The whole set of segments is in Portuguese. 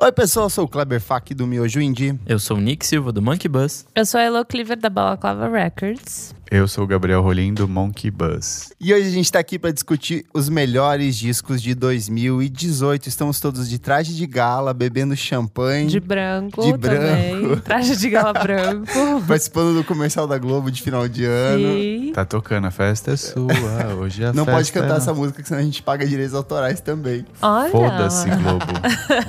Oi, pessoal, eu sou o Kleber Fak do Miojo Indie. Eu sou o Nick Silva, do Monkey Bus. Eu sou a Elo Cleaver da Balaclava Records. Eu sou o Gabriel Rolim do Monkey Bus. E hoje a gente tá aqui para discutir os melhores discos de 2018. Estamos todos de traje de gala, bebendo champanhe. De branco De também. branco. Traje de gala branco. Participando do comercial da Globo de final de ano. Sim. Tá tocando, a festa é sua, hoje a Não festa pode cantar é essa música, que senão a gente paga direitos autorais também. Olha. Foda-se, Globo.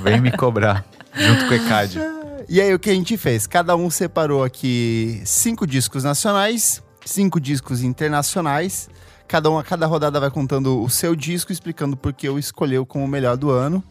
Vem me cobrar, junto com o ECAD. E aí, o que a gente fez? Cada um separou aqui cinco discos nacionais, cinco discos internacionais. Cada um, a cada rodada vai contando o seu disco, explicando por que eu escolheu como o melhor do ano.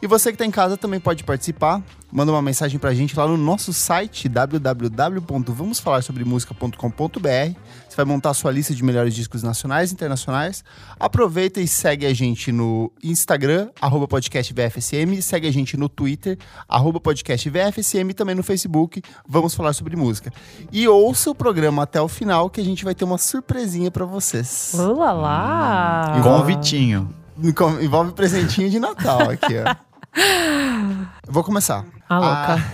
E você que está em casa também pode participar. Manda uma mensagem pra gente lá no nosso site www.vamosfalarsobremusica.com.br. Você vai montar a sua lista de melhores discos nacionais e internacionais. Aproveita e segue a gente no Instagram, arroba podcast VFSM. Segue a gente no Twitter, arroba podcast VFSM. E também no Facebook, Vamos Falar Sobre Música. E ouça o programa até o final, que a gente vai ter uma surpresinha pra vocês. Olá lá. Com o Vitinho. Envolve presentinho de Natal aqui, ó. Eu Vou começar. Ah, louca.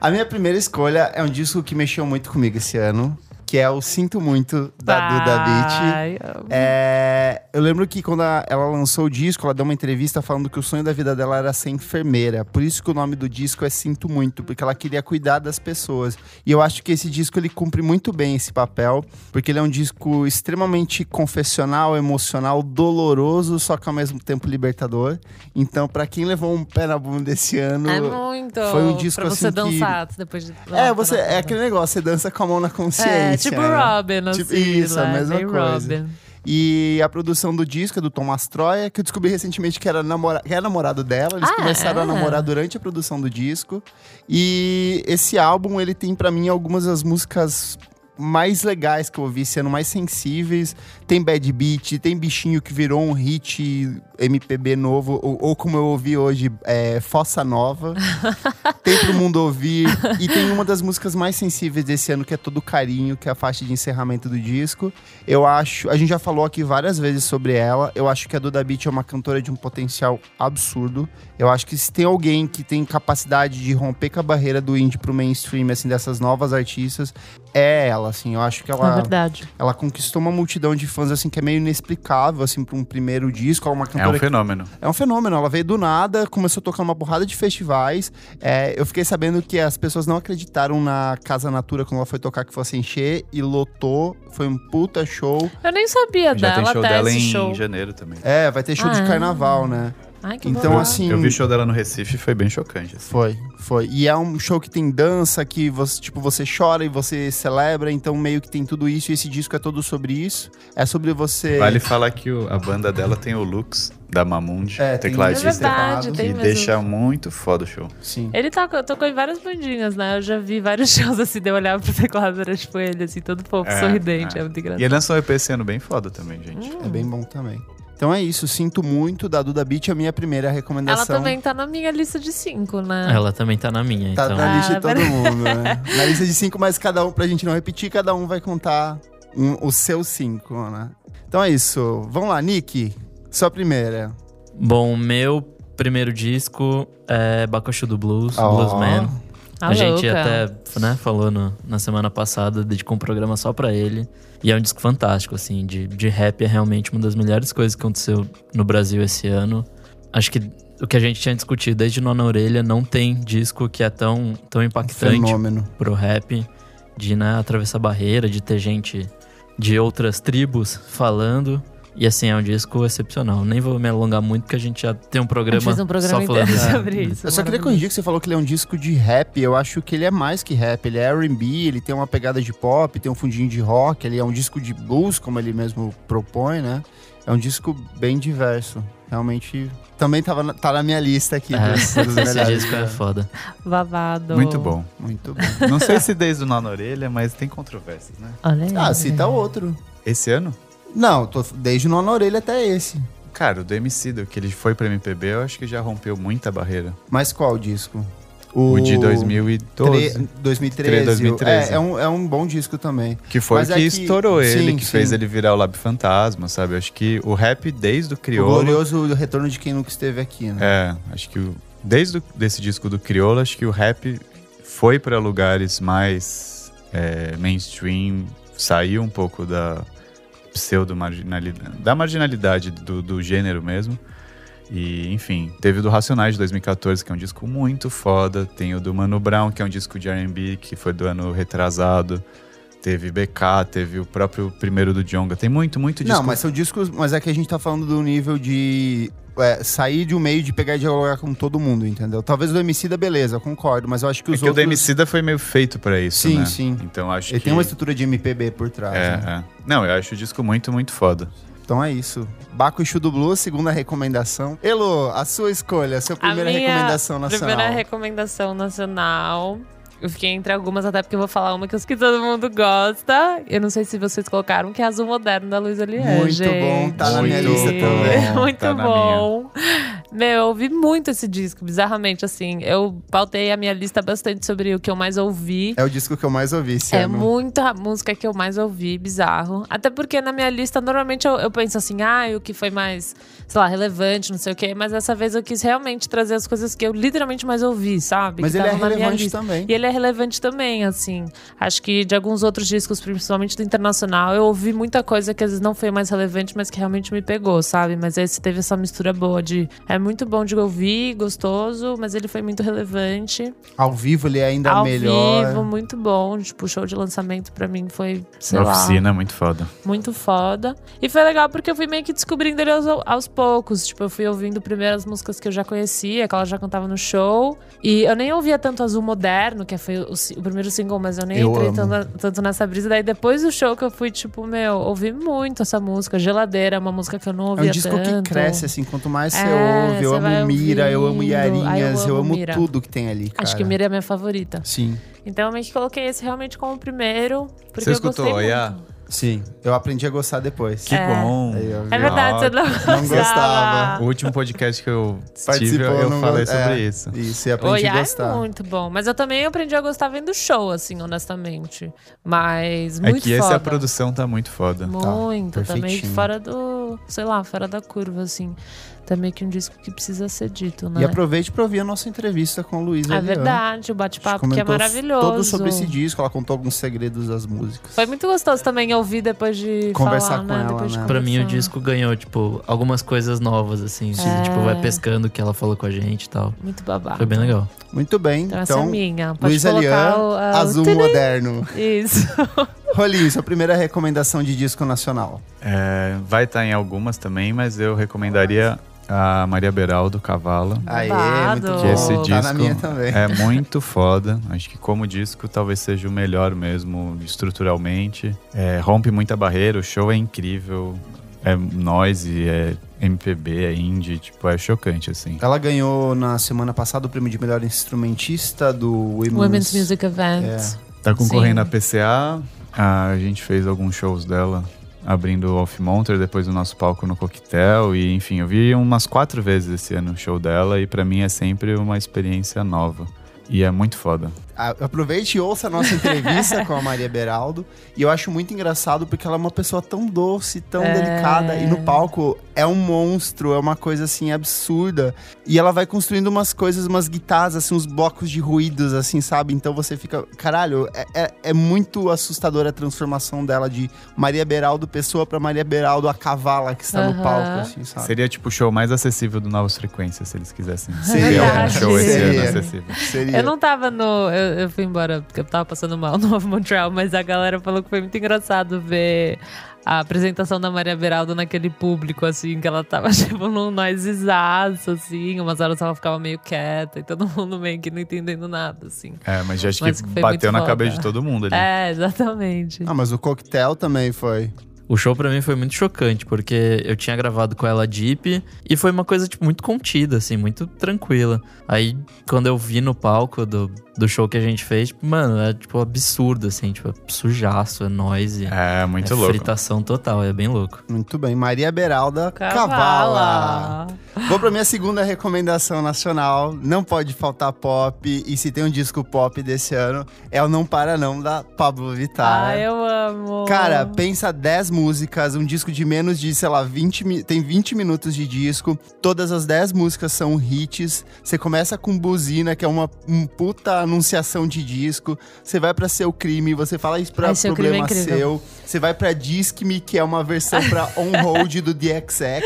A, a minha primeira escolha é um disco que mexeu muito comigo esse ano, que é o Sinto Muito, da Duda Beat. Ai. É, eu lembro que quando a- ela lançou o disco, ela deu uma entrevista falando que o sonho da vida dela era ser enfermeira. Por isso que o nome do disco é Sinto Muito, porque ela queria cuidar das pessoas. E eu acho que esse disco ele cumpre muito bem esse papel, porque ele é um disco extremamente confessional, emocional, doloroso, só que ao mesmo tempo libertador. Então, pra quem levou um pé na bunda esse ano, É muito. foi um disco pra você assim que- dançar depois de. é, você é aquele negócio, você dança com a mão na consciência. É, tipo né? Robin, assim. Tipo, isso, a lá, mesma coisa. Robin. E a produção do disco é do Thomas Troia, que eu descobri recentemente que era, namora que era namorado dela. Eles Ah, começaram a é? namorar durante a produção do disco. E esse álbum, ele tem pra mim algumas das músicas mais legais que eu ouvi ano, mais sensíveis. Tem Bad Beat, tem Bichinho que virou um hit MPB novo, ou, ou como eu ouvi hoje, é, Fossa Nova. tem Pro Mundo Ouvir. E tem uma das músicas mais sensíveis desse ano, que é Todo Carinho, que é a faixa de encerramento do disco. Eu acho, a gente já falou aqui várias vezes sobre ela. Eu acho que a Duda Beat é uma cantora de um potencial absurdo. Eu acho que se tem alguém que tem capacidade de romper com a barreira do indie pro mainstream, assim, dessas novas artistas, é ela, assim. Eu acho que É ela, verdade. ela conquistou uma multidão de fãs, assim, que é meio inexplicável, assim, pra um primeiro disco. É uma É cantora um que fenômeno. é um fenômeno, ela veio do nada, começou a tocar uma porrada de festivais. É, eu fiquei sabendo que as pessoas não acreditaram na Casa Natura quando ela foi tocar que fosse encher e lotou. Foi um puta show. Eu nem sabia Já dela tem show até dela esse em show. janeiro também. É, vai ter show de Ah. carnaval, né? Ai, que Então, assim. Eu vi o show dela no Recife e foi bem chocante. assim. Foi, foi. E é um show que tem dança, que você, tipo, você chora e você celebra, então meio que tem tudo isso, e esse disco é todo sobre isso. É sobre você. Vale falar que o- a banda dela tem o Lux, da Mamundi, É, tem- É tecladista. verdade, tem mesmo. deixa muito foda o show. Sim. Ele tocou, tocou em várias bandinhas, né? Eu já vi vários shows assim, de eu olhar pro teclado, era tipo ele, assim, todo fofo, É, sorridente. é. É, muito E engraçado. ele lançou um EP ano bem foda também, gente. É bem bom também. Então é isso, sinto muito. Da Duda Beat, a minha primeira Ela recomendação. também tá na minha lista de cinco, né? Ela também tá na minha, Tá então. na lista de Ah, todo pera- mundo, né? Na lista de cinco, mas cada um, pra gente não repetir, cada um vai contar um- os seus cinco, né? Então é isso. Vamos lá, Nick. Sua primeira. Bom, meu primeiro disco é Bakushu do Blues, Ó. Bluesman. A, a gente louca. até né, falou no- na semana passada, dedicou um programa só pra ele. E é um disco fantástico, assim, de, de rap é realmente uma das melhores coisas que aconteceu no Brasil esse ano. Acho que o que a gente tinha discutido desde Nona Orelha não tem disco que é tão, tão impactante Fenômeno. pro rap, de né, atravessar barreira, de ter gente de outras tribos falando. E assim, é um disco excepcional. Nem vou me alongar muito, porque a gente já tem um programa, um programa só falando sobre isso. Eu só queria corrigir que você falou que ele é um disco de rap. Eu acho que ele é mais que rap. Ele é R&B, ele tem uma pegada de pop, tem um fundinho de rock. Ele é um disco de blues, como ele mesmo propõe, né? É um disco bem diverso. Realmente, também tava na, tá na minha lista aqui. É, dos- dos esse melhores, disco é foda. Babado. Muito bom. Muito bom. Não sei se desde o Nó na Orelha, mas tem controvérsias, né? Olha aí. Ah, cita outro. Esse ano? Não, tô desde o na orelha até esse. Cara, o do MC, do que ele foi pra MPB, eu acho que já rompeu muita barreira. Mas qual disco? O de 2012. Tre- 2013. 2013. É, é um, é um bom disco também. Que foi Mas o é que que- estourou ele, sim, que sim. fez ele virar o Lab Fantasma, sabe? Acho que o rap desde o O Criolo. glorioso retorno de quem nunca esteve aqui, né? É, acho que o- desde o, desse disco do Criolo, acho que o rap foi para lugares mais é, mainstream, saiu um pouco da pseudo marginalidade, da marginalidade do, do gênero mesmo. E, enfim, teve o do Racionais de 2014, que é um disco muito foda. Tem o do Mano Brown, que é um disco de R&B, que foi do ano retrasado. Teve BK, teve o próprio primeiro do Djonga. Tem muito, muito disco. Não, mas são discos. Mas é que a gente tá falando do nível de. é, sair de um meio de pegar e dialogar com todo mundo, entendeu? Talvez o do MC da beleza, concordo, mas eu acho que É os que o outros. do Emicida foi meio feito pra isso, Sim, né? sim. Então acho Ele que... tem uma estrutura de MPB por trás. É, né? é. Não, eu acho o disco muito, muito foda. Então é isso. Baco e do Blue, segunda recomendação. Elo, a sua escolha, a sua primeira a minha recomendação nacional. Primeira recomendação nacional. Eu fiquei entre algumas, até porque eu vou falar uma que eu sei que todo mundo gosta. Eu não sei se vocês colocaram, que é Azul Moderno da Luísa Lier. Muito gente. bom, tá na minha lista também. Muito Tá bom. Meu, eu ouvi muito esse disco, bizarramente, assim. Eu pautei a minha lista bastante sobre o que eu mais ouvi. É o disco que eu mais ouvi esse É ano. muita música que eu mais ouvi, bizarro. Até porque na minha lista, normalmente eu, eu penso assim, ah, o que foi mais, sei lá, relevante, não sei o quê. Mas dessa vez eu quis realmente trazer as coisas que eu literalmente mais ouvi, sabe? Mas que ele é estavam na minha relevante lista. também. E ele é relevante também, assim. Acho que de alguns outros discos, principalmente do internacional, eu ouvi muita coisa que às vezes não foi mais relevante, mas que realmente me pegou, sabe? Mas esse teve essa mistura boa de. É muito bom de ouvir, gostoso, mas ele foi muito relevante. Ao vivo ele é ainda Ao melhor. vivo, muito bom. Tipo, o show de lançamento pra mim foi, sei Na lá, oficina, muito foda. muito foda. E foi legal porque eu fui meio que descobrindo ele aos, aos poucos. Tipo, eu fui ouvindo primeiro as músicas que eu já conhecia, que ela já cantava no show. E eu nem ouvia tanto Azul Moderno, que foi o, o primeiro single, mas eu nem Eu entrei amo. tanto, tanto nessa brisa. Daí depois do show que eu fui, tipo, meu, ouvi muito essa música. Geladeira é uma música que eu não É ouvia um disco tanto. que cresce, assim, quanto mais você É, ouve. Eu amo Mira, eu amo ouvindo. Yarinhas, Ai, eu eu amo amo Mira. tudo que tem ali, cara. Acho que Mira é a minha favorita. Sim, Então eu meio que coloquei esse realmente como primeiro. Porque Você eu escutou, gostei Oiá? muito. Sim. Eu aprendi a gostar depois. Que É. bom. É verdade, você não, Não gostava. O último podcast que eu tive, eu não falei go- sobre é. isso. Isso, e aprendi Oi, a é gostar. muito bom. Mas eu também aprendi a gostar vendo show, assim, honestamente. Mas É muito que foda. essa produção tá muito foda. Muito, tá meio que perfeitinho. fora do, sei lá, fora da curva, assim. Tá meio que um disco que precisa ser dito, né? E aproveite pra ouvir a nossa entrevista com o Luiz É Elian. verdade, o bate-papo que é maravilhoso. Tudo sobre esse disco, ela contou alguns segredos das músicas. Foi muito gostoso também ouvir depois de Conversar falar, com né? ela, depois né? Pra mim, o disco ganhou, tipo, algumas coisas novas, assim. É. Tipo, vai pescando o que ela falou com a gente e tal. Muito babado. Foi bem legal. Muito bem, Então, é então, minha. Pode Luiz Elian, o, a- o Azul. Moderno. Isso. Rolinho, sua primeira recomendação de disco nacional. É, vai estar em algumas também, mas eu recomendaria a Maria Beraldo Cavala. Aê, muito Que bom. esse tá disco na minha também. é muito foda. Acho que como disco talvez seja o melhor mesmo estruturalmente. É, rompe muita barreira, o show é incrível. É noise, é MPB, é indie, tipo, é chocante, assim. Ela ganhou na semana passada o prêmio de melhor instrumentista do Women's, Women's Music Event. É. Tá concorrendo Sim. a PCA, a gente fez alguns shows dela abrindo o Off Monter, depois o nosso palco no Coquetel, e enfim, eu vi umas quatro vezes esse ano o show dela, e pra mim é sempre uma experiência nova. E é muito foda. Aproveite e ouça a nossa entrevista com a Maria Beraldo. E eu acho muito engraçado porque ela é uma pessoa tão doce, tão É. delicada. E no palco é um monstro, é uma coisa assim absurda. E ela vai construindo umas coisas, umas guitarras, assim, uns blocos de ruídos, assim, sabe? Então você fica. Caralho, é, é, é muito assustadora a transformação dela de Maria Beraldo pessoa pra Maria Beraldo a cavala que está no Aham. palco, assim, sabe? Seria tipo o show mais acessível do Novas Frequências, se eles quisessem. Seria. Um show esse ano acessível. Seria. Eu não tava no. Eu, eu fui embora porque eu tava passando mal no Novo Montreal, mas a galera falou que foi muito engraçado ver a apresentação da Maria Beraldo naquele público, assim, que ela tava, tipo, num noisezaço, assim. Umas horas ela ficava meio quieta e todo mundo meio que não entendendo nada, assim. É, mas já acho Mas que foi bateu na foda. cabeça de todo mundo ali. É, exatamente. Ah, mas o coquetel também foi. O show pra mim foi muito chocante, porque eu tinha gravado com ela Deep e foi uma coisa, tipo, muito contida, assim, muito tranquila. Aí, quando eu vi no palco do, do show que a gente fez, tipo, mano, é, tipo, absurdo, assim, tipo, é sujaço, é noise. É, muito é louco. fritação total, é bem louco. Muito bem. Maria Beralda Cavala. Cavala. Vou pra minha segunda recomendação nacional. Não pode faltar pop. E se tem um disco pop desse ano, é o Não Para Não, da Pablo Vittar. Ah, eu amo. Cara, pensa 10 músicas, um disco de menos de, sei lá, 20 mi- tem 20 minutos de disco. Todas as 10 músicas são hits. Você começa com Buzina, que é uma um puta anunciação de disco. Você vai pra Seu Crime, você fala isso pra Ai, Seu é Problema incrível. Seu. Você vai pra Disque Me, que é uma versão pra On Hold do DXX.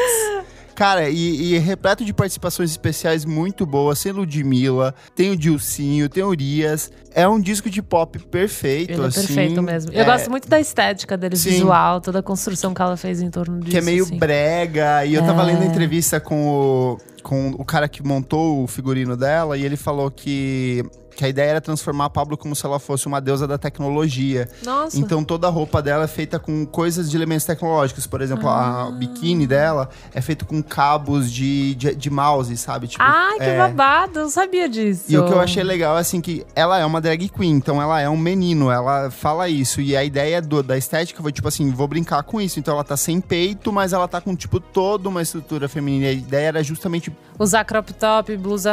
Cara, e, e repleto de participações especiais muito boas. Tem Ludmilla, tem o Dilcinho, tem o Urias. É um disco de pop perfeito, Ele é assim. perfeito mesmo. Eu É, gosto muito da estética dele, Sim. visual, toda a construção que ela fez em torno disso. Que é meio assim. brega. E eu tava É. lendo a entrevista com o, com o cara que montou o figurino dela e ele falou que, que a ideia era transformar a Pablo como se ela fosse uma deusa da tecnologia. Nossa. Então toda a roupa dela é feita com coisas de elementos tecnológicos. Por exemplo, Ah. a biquíni dela é feito com cabos de, de, de mouse, sabe? Tipo, Ai, que é, babado, eu não sabia disso. E o que eu achei legal é assim que ela é uma drag queen, então ela é um menino, ela fala isso. E a ideia do- da estética foi tipo assim, vou brincar com isso. Então ela tá sem peito, mas ela tá com tipo toda uma estrutura feminina. E a ideia era justamente Usar crop top, blusa,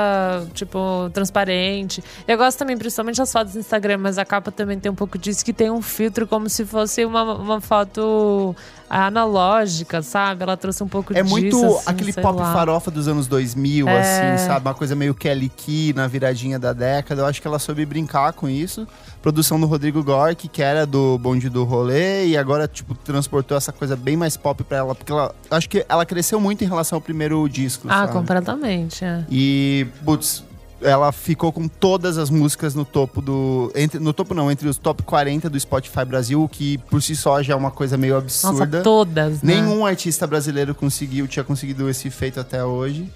tipo, transparente. Eu gosto também, principalmente as fotos do Instagram, mas a capa também tem um pouco disso, que tem um filtro como se fosse uma, uma foto analógica, sabe? Ela trouxe um pouco é disso. muito assim, aquele pop lá. farofa dos anos 2000, É. assim, sabe? Uma coisa meio Kelly Key na viradinha da década. Eu acho que ela soube brincar com isso. Produção do Rodrigo Gork, que era do Bonde do Rolê, e agora, tipo, transportou essa coisa bem mais pop pra ela. Porque ela, acho que ela cresceu muito em relação ao primeiro disco, Ah, sabe? completamente, é. E, putz, ela ficou com todas as músicas no topo do. Entre, no topo não, entre os top 40 do Spotify Brasil, o que por si só já é uma coisa meio Nossa, absurda. todas, né? Nenhum artista brasileiro conseguiu, tinha conseguido esse feito até hoje.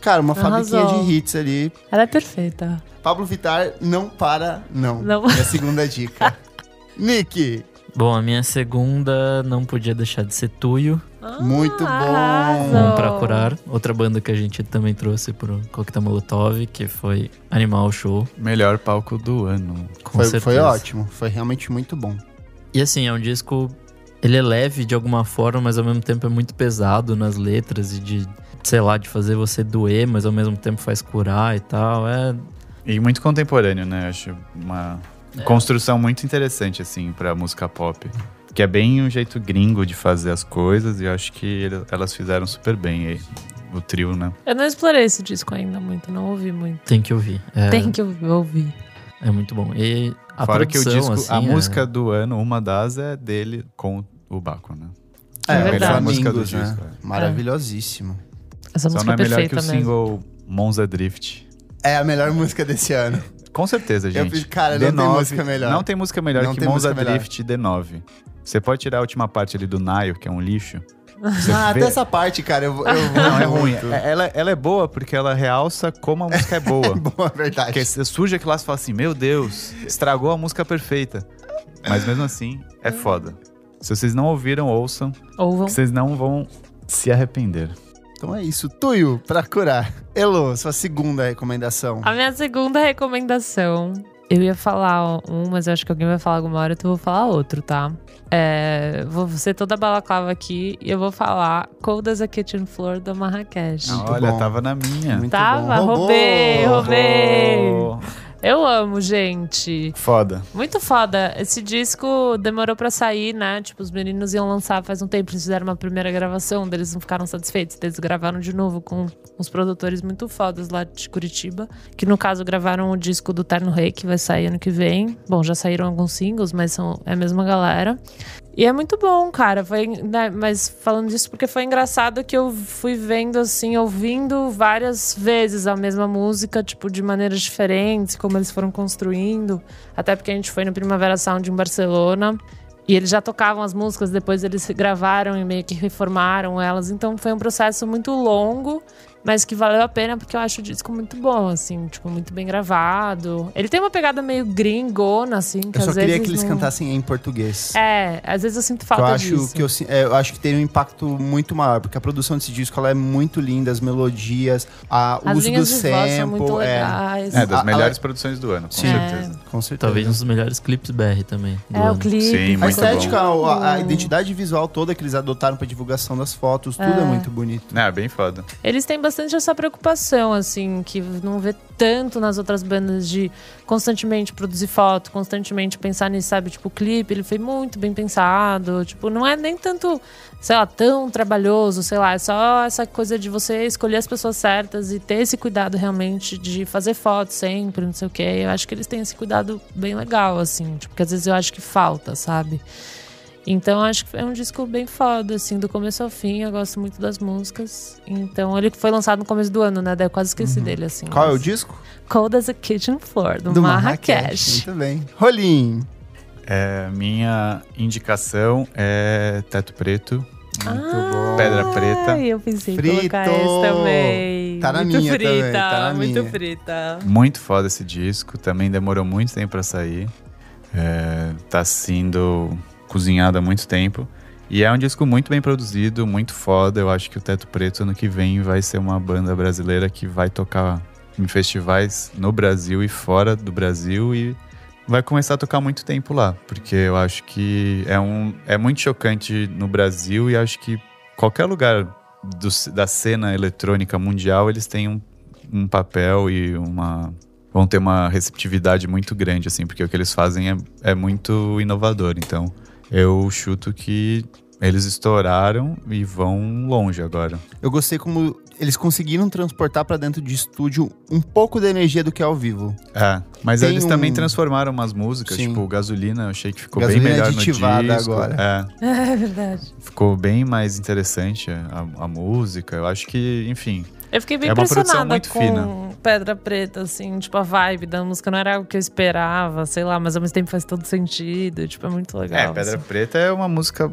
Cara, uma fabriquinha Uhum. Arrasou. de hits ali. Ela é perfeita. Pablo Vittar não para, não. Não. Minha segunda dica. Nick, Bom, a minha segunda não podia deixar de ser Tuyo, Muito bom. arrasou. um pra curar. Outra banda que a gente também trouxe pro Coquetel Molotov, que foi Animal Show, Melhor palco do ano. com foi, certeza. foi ótimo, foi realmente muito bom. E assim, é um disco. Ele é leve de alguma forma, mas ao mesmo tempo é muito pesado nas letras e de, sei lá, de fazer você doer, mas ao mesmo tempo faz curar e tal. É. E muito contemporâneo, né? Acho uma construção muito interessante, assim, pra música pop. Que é bem um jeito gringo de fazer as coisas e eu acho que ele- elas fizeram super bem aí. O trio, né? Eu não explorei esse disco ainda muito, não ouvi muito. Tem que ouvir. É, Tem que ouvir. é muito bom. E a Fora que o produção, disco, assim, a é- música do ano, uma das é dele com o Baco, né? É a melhor música do Flamingos, disco. né? é. Maravilhosíssimo. Essa Só música não é é melhor que o mesmo. single Monza Drift. É a melhor música desse ano. Com certeza, Eu gente. fiz- cara, não tem D9 música melhor. Não tem música melhor Não que Monza melhor. Drift D9. Você pode tirar a última parte ali do Nile, que é um lixo. Você Ah, vê- até essa parte, cara, eu, vou- eu vou Não, é ruim. É- Ela, ela é boa porque ela realça como a música é boa. Boa, verdade. Porque você surge aquilo lá e você fala assim, meu Deus, estragou a música perfeita. Mas mesmo assim, é foda. Se vocês não ouviram, ouçam, Ouvam. vocês não vão se arrepender. Então é isso. Tuyo, pra curar. Elo, sua segunda recomendação. A minha segunda recomendação. Eu ia falar um, mas eu acho que alguém vai falar alguma hora, então eu vou falar outro, tá? É, vou ser toda balaclava aqui e eu vou falar Cold as a Kitchen Floor da Marrakech. Muito Olha, bom. tava na minha. Muito Tava, bom. Roubou! roubei, roubei. Eu amo, gente. foda. Muito foda. Esse disco demorou pra sair, né? Tipo, os meninos iam lançar faz um tempo. Eles fizeram uma primeira gravação, eles não ficaram satisfeitos. Eles gravaram de novo com uns produtores muito fodas lá de Curitiba. Que no caso gravaram o disco do Terno Rei, que vai sair ano que vem. Bom, já saíram alguns singles, mas são, é a mesma galera. E é muito bom, cara. Foi, né, mas falando disso porque foi engraçado que eu fui vendo, assim, ouvindo várias vezes a mesma música, tipo, de maneiras diferentes, como eles foram construindo. Até porque a gente foi no Primavera Sound em Barcelona. E eles já tocavam as músicas, depois eles gravaram e meio que reformaram elas. Então foi um processo muito longo mas que valeu a pena porque eu acho o disco muito bom, assim, tipo, muito bem gravado. Ele tem uma pegada meio gringona, assim, que Eu só às queria vezes que eles não- cantassem em português. É, às vezes eu sinto falta eu acho disso. que eu, é, eu acho que tem um impacto muito maior, porque a produção desse disco ela é muito linda, as melodias, a, o As uso do voz são sample, muito é, legais. É, das A- melhores a- produções do ano, com Sim. certeza. com certeza. Talvez um dos melhores clipes BR também. do É, o ano. clipe. Sim, A muito estética, bom. a, a identidade visual toda que eles adotaram pra divulgação das fotos, tudo é, É. muito bonito. É, bem foda. Eles têm bastante essa preocupação, assim, que não vê tanto nas outras bandas de constantemente produzir foto, constantemente pensar nisso, sabe? Tipo, o clipe, ele foi muito bem pensado. Tipo, não é nem tanto, sei lá, tão trabalhoso, sei lá. É só essa coisa de você escolher as pessoas certas e ter esse cuidado realmente de fazer foto sempre, não sei o quê. Eu acho que eles têm esse cuidado bem legal, assim. Tipo, porque às vezes eu acho que falta, sabe? Então acho que é um disco bem foda, assim, do começo ao fim. Eu gosto muito das músicas. Então ele foi lançado no começo do ano, né? Daí eu quase esqueci dele, assim. Qual é o mas- disco? Cold as a Kitchen Floor, do, Marrakech. Muito bem. Rolim. É, minha indicação é Teto Preto. Muito Ah, bom. Pedra Preta. Eu pensei em Frito! colocar esse também. Tá na muito minha frita, também, tá na muito minha. frita. Muito foda esse disco. Também demorou muito tempo pra sair. É, tá sendo cozinhado há muito tempo. E é um disco muito bem produzido, muito foda. Eu acho que o Teto Preto ano que vem vai ser uma banda brasileira que vai tocar em festivais no Brasil e fora do Brasil e vai começar a tocar muito tempo lá, porque eu acho que é um é muito chocante no Brasil e acho que qualquer lugar do- da cena eletrônica mundial eles têm um, um papel e uma vão ter uma receptividade muito grande assim, porque o que eles fazem é, é muito inovador. Então, eu chuto que eles estouraram e vão longe agora. Eu gostei como eles conseguiram transportar pra dentro de estúdio um pouco da energia do que é ao vivo. É, mas Tem eles um- também transformaram umas músicas, Sim. tipo Gasolina, eu achei que ficou Gasolina bem melhor aditivada no disco. agora. É, É verdade. ficou bem mais interessante a, a música. Eu acho que, enfim, Eu fiquei bem É impressionada muito com fina. Pedra Preta, assim, tipo, a vibe da música não era algo que eu esperava, sei lá, mas ao mesmo tempo faz todo sentido, tipo, é muito legal. É, Pedra assim. Preta é uma música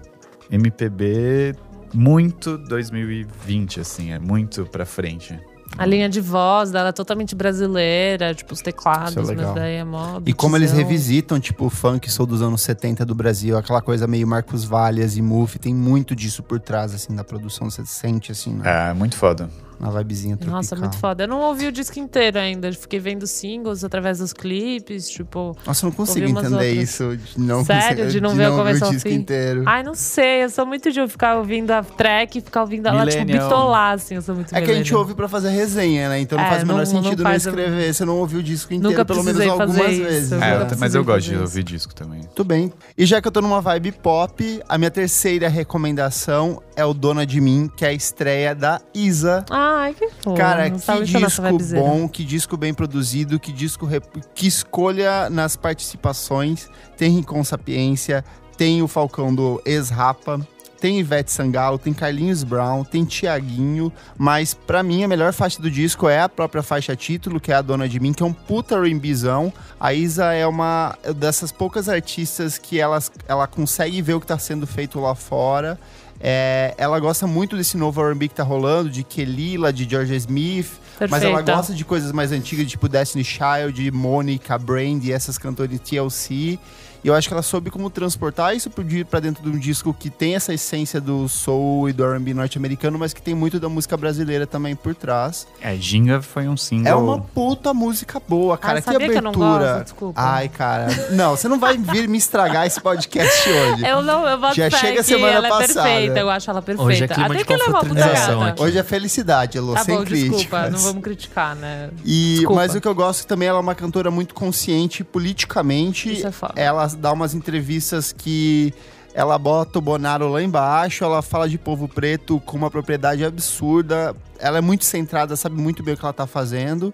MPB muito 2020, assim, é muito pra frente. A linha de voz dela é totalmente brasileira, tipo, os teclados, Isso é mas daí é mó E como eles revisitam, tipo, o funk soul dos anos 70 do Brasil, aquela coisa meio Marcos Valles e Muff, tem muito disso por trás, assim, da produção. Você sente, assim, na, É, muito foda. Na vibezinha tropical. Nossa, muito foda. Eu não ouvi o disco inteiro ainda. Eu Fiquei vendo singles através dos clipes, tipo. Nossa, eu não consigo Ouvi entender outras. isso. De não Sério? conseguir- De não ver o começo ao disco fim? inteiro. Ai, não sei. Eu sou muito de ficar ouvindo a track e ficar ouvindo ela, tipo, bitolar, assim. Eu sou muito É que a gente ouve pra fazer resenha, né? Então não É, faz o menor não- não sentido não, faz o- escrever. Você não ouviu o disco inteiro, Nunca pelo menos algumas isso. vezes. Eu É, eu- mas eu gosto de ouvir disco também. Tudo bem. E já que eu tô numa vibe pop, a minha terceira recomendação é o Dona de Mim, que é a estreia da Isa. Ai, que fofo. Cara, que disco bom, que disco bem produzido, que disco rep- que escolha nas participações. Tem Rincon Sapiência, tem o Falcão do Ex-Rapa, tem Ivete Sangalo, tem Carlinhos Brown, tem Tiaguinho, mas pra mim a melhor faixa do disco é a própria faixa título, que é a Dona de Mim, que é um puta R&Bzão. A Isa é uma dessas poucas artistas que elas, ela consegue ver o que tá sendo feito lá fora. É, ela gosta muito desse novo R&B que tá rolando, de Kelila, de Georgia Smith, mas ela gosta de coisas mais antigas, tipo Destiny Child, Monica, Brand, essas cantoras de TLC. E eu acho que ela soube como transportar isso pra dentro de um disco que tem essa essência do soul e do R&B norte-americano, mas que tem muito da música brasileira também por trás. É, Ginga foi um single. É uma puta música boa, cara. Ah, que sabia que eu não abertura. gosto? Desculpa. Ai, cara. Não, você não vai vir me estragar esse podcast hoje. Eu não, eu boto Já chega semana ela passada. é perfeita. Eu acho ela perfeita. Hoje é clima Até de que ela é uma puta gata. Hoje é felicidade, Elô, Tá sem bom, desculpa. críticas. Não vamos criticar, né? E, Desculpa. mas o que eu gosto também, ela é uma cantora muito consciente politicamente. Isso é foda. Ela dá umas entrevistas que ela bota o Bonaro lá embaixo, ela fala de povo preto com uma propriedade absurda. Ela é muito centrada, sabe muito bem o que ela tá fazendo.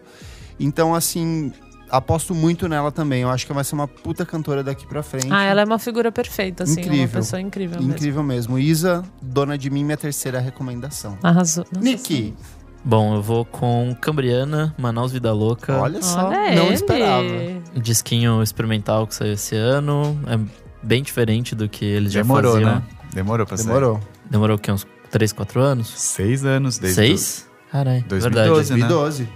Então, assim, aposto muito nela também. Eu acho que vai ser uma puta cantora daqui pra frente. Ah, ela é uma figura perfeita, assim. Uma Incrível. pessoa incrível mesmo. Incrível mesmo. Isa, dona de mim, minha terceira recomendação. Arrasou. Nossa Nick, Bom, eu vou com Cambriana, Manaus Vida Louca. olha só, Olha não ele. esperava. Disquinho experimental que saiu esse ano. É bem diferente do que eles Demorou, já faziam. né? Demorou pra sair. Demorou. Demorou o quê? Uns 3, 4 anos? Seis anos desde Seis? Caralho, 2012, verdade. né? 2012.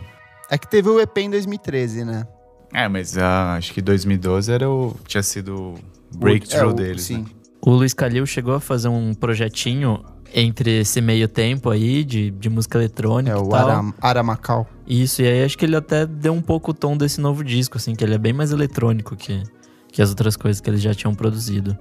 É que teve o EP em 2013, né? É, mas ah, acho que 2012 era o, tinha sido o breakthrough É, o- deles. Sim. né? O Luiz Calil chegou a fazer um projetinho entre esse meio tempo aí de, de música eletrônica É e o tal. Ara, Aramacal. Isso, e aí acho que ele até deu um pouco o tom desse novo disco, assim, que ele é bem mais eletrônico que, que as outras coisas que eles já tinham produzido.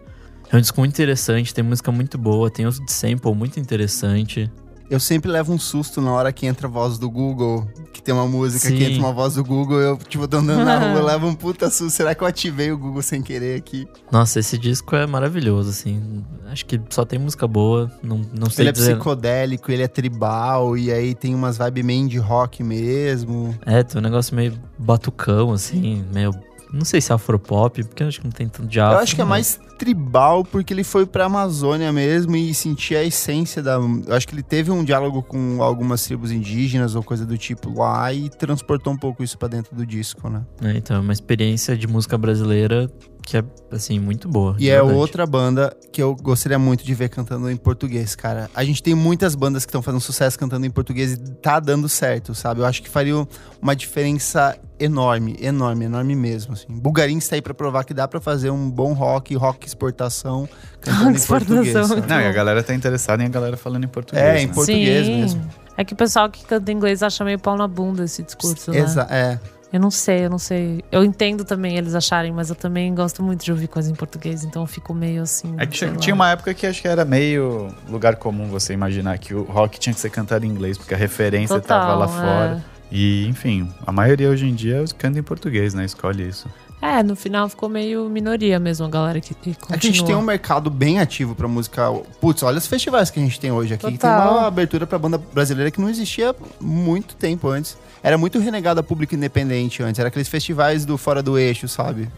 É um disco muito interessante, tem música muito boa, tem uso de sample muito interessante. Eu sempre levo um susto na hora que entra a voz do Google, que tem uma música que Sim. entra uma voz do Google, eu, tipo, tô andando na rua, eu levo um puta susto. Será que eu ativei o Google sem querer aqui? Nossa, esse disco é maravilhoso, assim. Acho que só tem música boa, não, não sei Ele é dizer... psicodélico, ele é tribal, e aí tem umas vibes meio de rock mesmo. É, tem um negócio meio batucão, assim, meio... Não sei se é afropop, porque eu acho que não tem tanto de afro. eu acho que é mas- mais tribal, porque ele foi pra Amazônia mesmo e sentia a essência da. Eu acho que ele teve um diálogo com algumas tribos indígenas ou coisa do tipo lá e transportou um pouco isso pra dentro do disco, né? É, então, é uma experiência de música brasileira que é, assim, muito boa. E é verdade. outra banda que eu gostaria muito de ver cantando em português, cara. A gente tem muitas bandas que estão fazendo sucesso cantando em português e tá dando certo, sabe? Eu acho que faria uma diferença enorme, enorme, enorme mesmo, assim. Bulgarins tá aí pra provar que dá pra fazer um bom rock, rock exportação, cantando em Exportação, português. sabe? muito Não, e a galera tá interessada em a galera falando em português. É, em né? português Sim. mesmo. É que o pessoal que canta inglês acha meio pau na bunda esse discurso, né? Exa é. Eu não sei, eu não sei. Eu entendo também eles acharem, mas eu também gosto muito de ouvir coisa em português, então eu fico meio assim. É que sei tinha lá. uma época que acho que era meio lugar comum você imaginar que o rock tinha que ser cantado em inglês, porque a referência Total, tava lá é. fora. E, enfim, a maioria hoje em dia canta em português, né? Escolhe isso. É, no final ficou meio minoria mesmo a galera que, que que a gente tem um continua. mercado bem ativo pra música. Putz, olha os festivais que a gente tem hoje aqui. que Tem Total. uma abertura pra banda brasileira que não existia muito tempo antes. Era muito renegado a público independente antes. Era aqueles festivais do fora do eixo, sabe?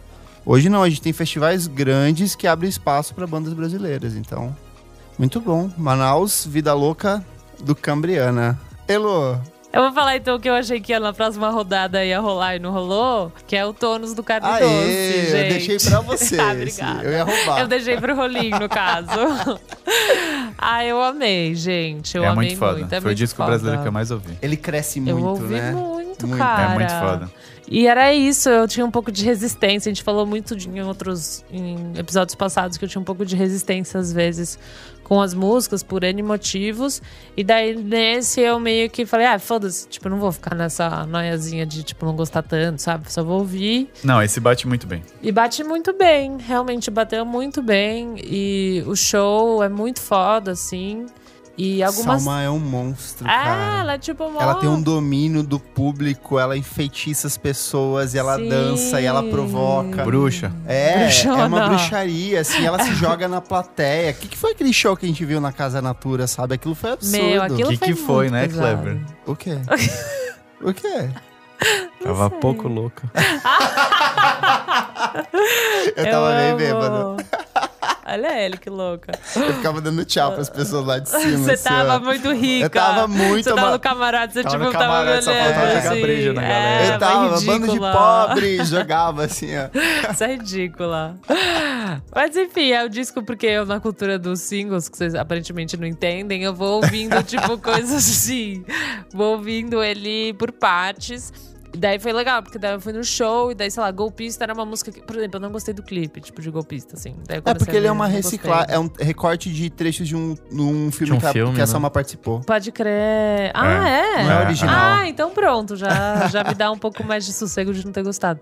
Hoje não, a gente tem festivais grandes que abrem espaço pra bandas brasileiras. Então, muito bom. Manaus, vida louca do Cambriana. Elo, Eu vou falar então o que eu achei que ia na próxima rodada ia rolar e não rolou, que é o tônus do carne aê, doce, gente. eu deixei pra você. Ah, obrigada. eu ia roubar. Eu deixei pro rolinho, no caso. ah, eu amei, gente. Eu é amei muito foda. muito. É Foi o muito disco foda. brasileiro que eu mais ouvi. Ele cresce Eu muito, ouvi né? muito, Muito. cara. É muito foda. E era isso, eu tinha um pouco de resistência. A gente falou muito de- em outros em episódios passados que eu tinha um pouco de resistência às vezes com as músicas por N motivos. E daí nesse eu meio que falei, ah, foda-se, tipo, não vou ficar nessa noiazinha de tipo não gostar tanto, sabe? Só vou ouvir. Não, esse bate muito bem. E bate muito bem, realmente bateu muito bem. E o show é muito foda, assim. E algumas. Salma é um monstro, Ah, cara. ela é tipo uma. Ela tem um domínio do público, ela enfeitiça as pessoas, e ela Sim. dança e ela provoca. Bruxa. É, é Bruxona. uma bruxaria, assim, ela se joga na plateia. O que, que foi aquele show que a gente viu na Casa Natura, sabe? Aquilo foi absurdo. Meu, aquilo Que foi que foi, muito né, pesado. Kleber? O quê? o quê? Tava sei. pouco louca. Eu tava bem amo. bêbado. Olha ele, que louca. Eu ficava dando tchau pras pessoas lá de cima. Você assim, tava ó. muito rica. Eu tava muito Você tava no camarote, você Tava tipo no tava camarote, só olhando faltava assim. breja na galera. É, Eu tava, bando de pobre, jogava assim, ó. Isso é ridícula. Mas enfim, é o disco porque eu, na cultura dos singles, que vocês aparentemente não entendem, eu vou ouvindo, tipo, coisas assim. Vou ouvindo ele por partes. E daí foi legal, porque daí eu fui no show, e daí, sei lá, Golpista era uma música que, por exemplo, eu não gostei do clipe, tipo, de Golpista, assim. É porque ele é uma não reciclagem, gostei. é um recorte de trechos de um, um filme, De um que, a, filme, que a né? Salma participou. Pode crer. Ah, é? Não é É, original. Ah, então pronto, já, já me dá um pouco mais de sossego de não ter gostado.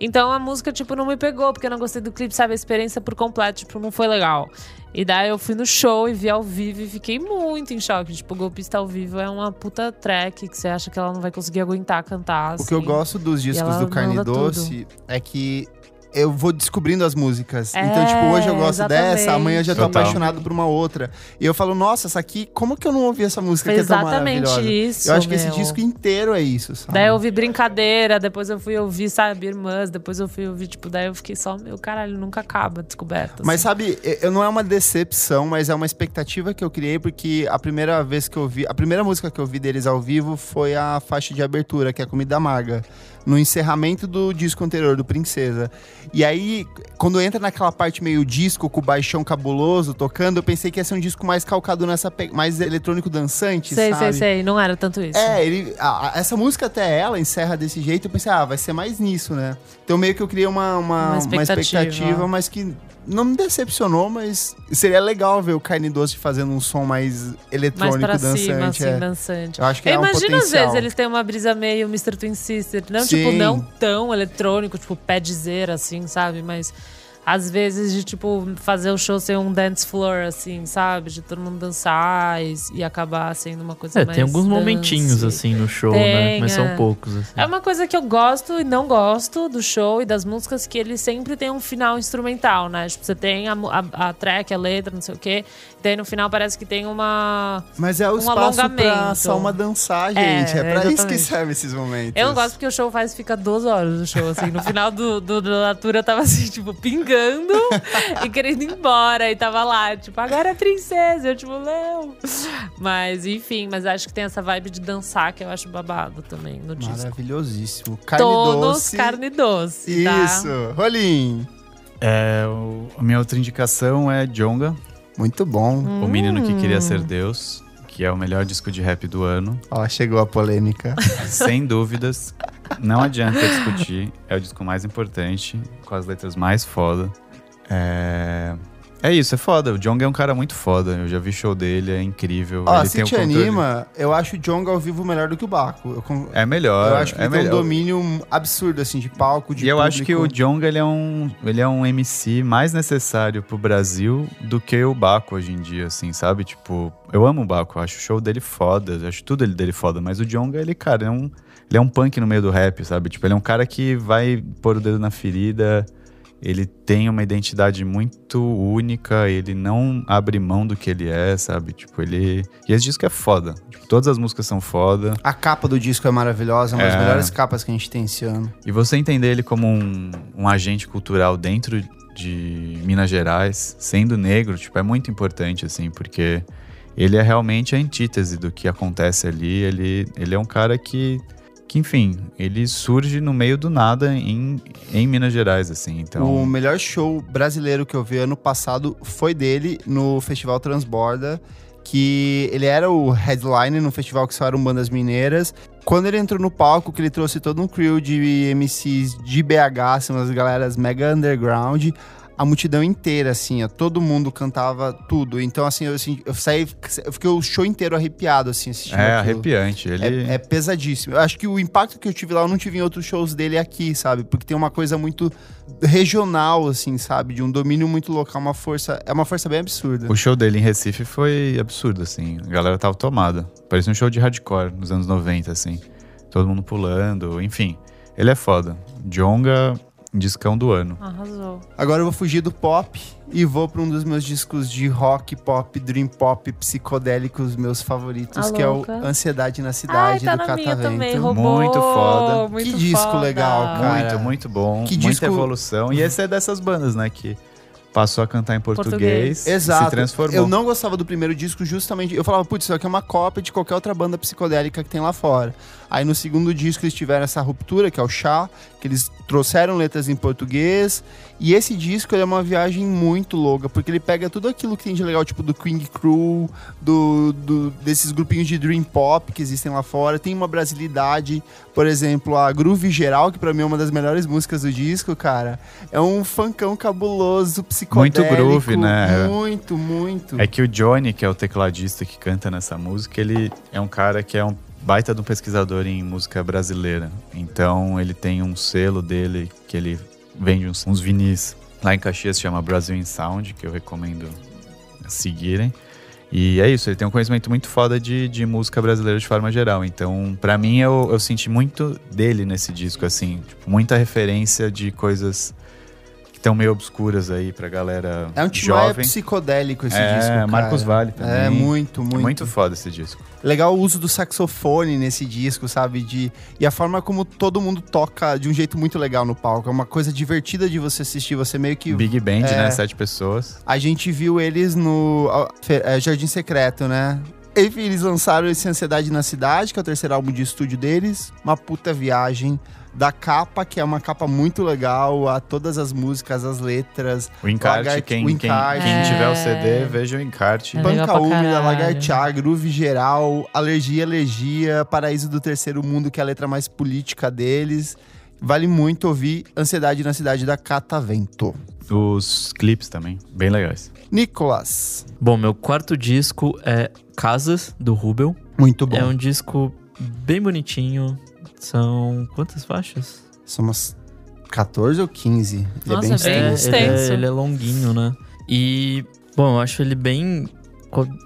Então a música, tipo, não me pegou, porque eu não gostei do clipe, sabe? A experiência por completo, tipo, não foi legal. E daí eu fui no show e vi ao vivo e fiquei muito em choque. Tipo, Golpista ao vivo é uma puta track que você acha que ela não vai conseguir aguentar cantar. O que eu assim. gosto dos discos do Carne Doce é que eu vou descobrindo as músicas. É, então, tipo, hoje eu gosto exatamente. dessa, amanhã eu já tô Total. apaixonado por uma outra. E eu falo, nossa, essa aqui, como que eu não ouvi essa música Foi que é tão exatamente maravilhosa? isso. eu acho que esse meu. disco inteiro é isso, sabe? Daí eu ouvi Brincadeira, depois eu fui ouvir, sabe, Irmãs, depois eu fui ouvir, tipo, daí eu fiquei só, meu caralho, nunca acaba a descoberta. Mas assim. sabe, eu não é uma decepção, mas é uma expectativa que eu criei, porque a primeira vez que eu vi, a primeira música que eu vi deles ao vivo foi a faixa de abertura, que é a Comida Amarga. No encerramento do disco anterior, do Princesa. E aí, quando entra naquela parte meio disco, com o baixão cabuloso tocando, eu pensei que ia ser um disco mais calcado nessa. mais eletrônico dançante, Sei, sabe? sei, sei. Não era tanto isso. É, ele, a- a- essa música até ela encerra desse jeito, eu pensei, ah, vai ser mais nisso, né? Então meio que eu criei uma, uma, Uma uma expectativa. expectativa. mas que não me decepcionou, mas seria legal ver o Carne Doce fazendo um som mais Mais eletrônico, pra dançante. cima, assim, é. dançante. Eu acho que Eu é um imagino às potencial. vezes eles têm uma brisa meio Mr. Twin Sister. Não, Sim. tipo, não tão eletrônico, tipo, pé de zera, assim, sabe? Mas às vezes de, tipo, fazer o show ser um dance floor, assim, sabe? De todo mundo dançar e, e acabar sendo uma coisa É, mais tem alguns dance. momentinhos assim no show, né? Tem, Mas é. são poucos. Assim. É uma coisa que eu gosto e não gosto do show e das músicas que ele sempre tem um final instrumental, né? Tipo, você tem a, a, a track, a letra, não sei o quê. E daí no final parece que tem uma. Mas é o um espaço pra alongamento. só uma dançar, É, gente. É, pra isso que exatamente. serve esses momentos. Eu não gosto porque o show faz fica duas horas no show, assim. No final do, do, da Natura eu tava assim, tipo, pingando e querendo ir embora. E tava lá, tipo, agora é princesa. Eu, tipo, não. Mas, enfim, mas acho que tem essa vibe de dançar que eu acho babado também no disco. Maravilhosíssimo. Carne Todos doce. carne doce. tá? Isso. Rolim. É, o- a minha outra indicação é Jonga, Muito bom. Hum. O Menino que Queria Ser Deus, que é o melhor disco de rap do ano. Ó, chegou a polêmica. Sem dúvidas. Não adianta discutir. É o disco mais importante, com as letras mais foda. É. É isso, é foda. O Jong é um cara muito foda. Eu já vi show dele, é incrível. Ó, Ele se te anima, eu acho o Jong ao vivo melhor do que o Baco. Eu, É melhor. eu acho que é ele tem um melhor. domínio absurdo, assim, de palco, de E eu acho que o público. Jong ele é um ele é um MC mais necessário pro Brasil do que o Baco hoje em dia, assim, sabe? Tipo, eu amo o Baco, acho o show dele foda, acho tudo ele dele foda, mas o Jong ele, cara, é um ele é um punk no meio do rap, sabe? Tipo, ele é um cara que vai pôr o dedo na ferida. Ele tem uma identidade muito única, ele não abre mão do que ele é, sabe? Tipo, ele. E esse disco é foda. Tipo, todas as músicas são foda. A capa do disco é maravilhosa, uma das É. melhores capas que a gente tem esse ano. E você entender ele como um, um agente cultural dentro de Minas Gerais, sendo negro, tipo, é muito importante, assim, porque ele é realmente a antítese do que acontece ali. Ele, ele é um cara que, que, enfim, ele surge no meio do nada em, em Minas Gerais, assim. Então, O melhor show brasileiro que eu vi ano passado foi dele no Festival Transborda, que ele era o headline no festival que só eram bandas mineiras. Quando ele entrou no palco, que ele trouxe todo um crew de MCs de BH, assim, umas galeras mega underground, a multidão inteira, assim, ó, todo mundo cantava tudo. Então, assim, eu, assim, eu saí, eu fiquei o show inteiro arrepiado, assim, assistindo é aquilo. arrepiante. Ele, É, é pesadíssimo. Eu acho que o impacto que eu tive lá eu não tive em outros shows dele aqui, sabe? Porque tem uma coisa muito regional, assim, sabe? De um domínio muito local, uma força. É uma força bem absurda. O show dele em Recife foi absurdo, assim. A galera tava tomada. Parecia um show de hardcore nos anos 90, assim. Todo mundo pulando, enfim. Ele é foda. Jonga, discão do ano. Arrasou. Agora eu vou fugir do pop e vou para um dos meus discos de rock, pop, dream pop, psicodélicos, meus favoritos, A que é o. Ansiedade na Ai, Cidade, tá do minha também, Catavento. roubou. Muito foda. Muito Que disco foda. legal, cara. Muito, muito bom. Que muita disco- evolução. E esse é dessas bandas, né? Que passou a cantar em português, Português. e Exato. se transformou. Eu não gostava do primeiro disco justamente. Eu falava, putz, isso aqui é uma cópia de qualquer outra banda psicodélica que tem lá fora. Aí no segundo disco eles tiveram essa ruptura, que é o Chá, que eles trouxeram letras em português. E esse disco é uma viagem muito louca, porque ele pega tudo aquilo que tem de legal, tipo do King Crew, do, do- desses grupinhos de Dream Pop que existem lá fora. Tem uma brasilidade, por exemplo, a Groove Geral, que pra mim é uma das melhores músicas do disco, cara. É um funkão cabuloso, psicodélico. Muito groove, né? Muito, muito. É que o Johnny, que é o tecladista que canta nessa música, ele é um cara que é um baita de um pesquisador em música brasileira. Então ele tem um selo dele que ele vende uns, uns vinis. Lá em Caxias chama Brasil in Sound, que eu recomendo seguirem. E é isso, ele tem um conhecimento muito foda de, de música brasileira de forma geral. Então, pra mim, eu, eu senti muito dele nesse disco, assim. Tipo, muita referência de coisas estão meio obscuras aí pra galera É um timaya jovem. psicodélico esse É, disco, cara. Marcos Valle também. É, muito, muito. É muito foda esse disco. Legal o uso do saxofone nesse disco, sabe? De, e a forma como todo mundo toca de um jeito muito legal no palco. É uma coisa divertida de você assistir. Você meio que. Big Band, é. né? Sete pessoas. A gente viu eles no é, Jardim Secreto, né? Enfim, eles lançaram esse Ansiedade na Cidade, que é o terceiro álbum de estúdio deles. Uma puta viagem. Da capa, que é uma capa muito legal, a todas as músicas, as letras. O encarte, Lagarti- quem, o quem, encarte. quem tiver o É. CD, veja o encarte. É. pra Úmida. Lagartear, Groove Geral, Alergia, Elegia, Paraíso do Terceiro Mundo, que é a letra mais política deles. Vale muito ouvir Ansiedade na Cidade da Catavento. Os clipes também, bem legais. Nicolas, Bom, meu quarto disco é Casas, do Rubel. muito bom. É um disco bem bonitinho. São quantas faixas? São umas 14 ou 15. Ele Nossa, é bem é bem extenso. ele, é, extenso. ele é longuinho, né? E, bom, eu acho ele bem.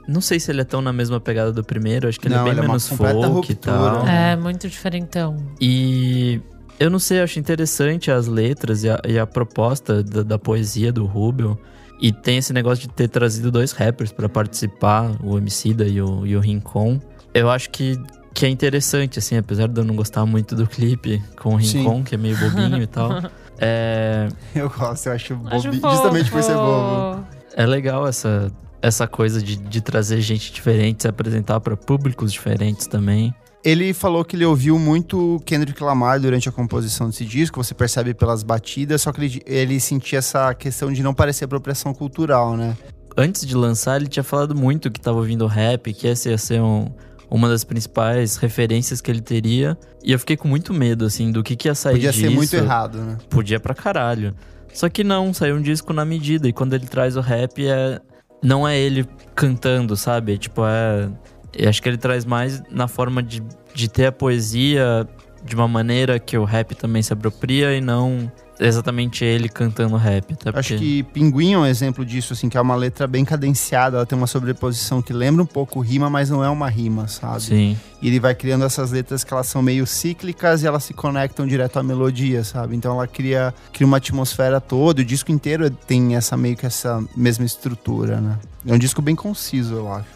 Não sei se ele é tão na mesma pegada do primeiro, acho que ele Não, é bem ele é uma menos completa folk e ruptura. tal. É, muito diferentão. E eu não sei, eu acho interessante as letras e a, e a proposta da, da poesia do Rubel. E tem esse negócio de ter trazido dois rappers pra participar, o Emicida e o, e o Rincon. Eu acho que, que é interessante, assim, apesar de eu não gostar muito do clipe com o. Rincon, que é meio bobinho e tal. É, Eu gosto, eu acho, fofo. justamente por ser bobo. é legal essa, essa coisa de, de trazer gente diferente, se apresentar pra públicos diferentes também. Ele falou que ele ouviu muito Kendrick Lamar durante a composição desse disco, você percebe pelas batidas, só que ele, ele sentia essa questão de não parecer apropriação cultural, né? antes de lançar, ele tinha falado muito que tava ouvindo rap, que essa ia ser um- uma das principais referências que ele teria. E eu fiquei com muito medo, assim, do que, que ia sair Podia disso. ser muito errado, né? Podia pra caralho. Só que não, saiu um disco na medida. E quando ele traz o rap, é... não é ele cantando, sabe? Tipo, é... Eu acho que ele traz mais na forma de, de ter a poesia de uma maneira que o rap também se apropria e não exatamente ele cantando rap. Até Acho porque- que Pinguim é um exemplo disso, assim, que é uma letra bem cadenciada, ela tem uma sobreposição que lembra um pouco rima, mas não é uma rima, sabe? Sim. E ele vai criando essas letras que elas são meio cíclicas e elas se conectam direto à melodia, sabe? Então ela cria, cria uma atmosfera toda, o disco inteiro tem essa meio que essa mesma estrutura, né? É um disco bem conciso, eu acho.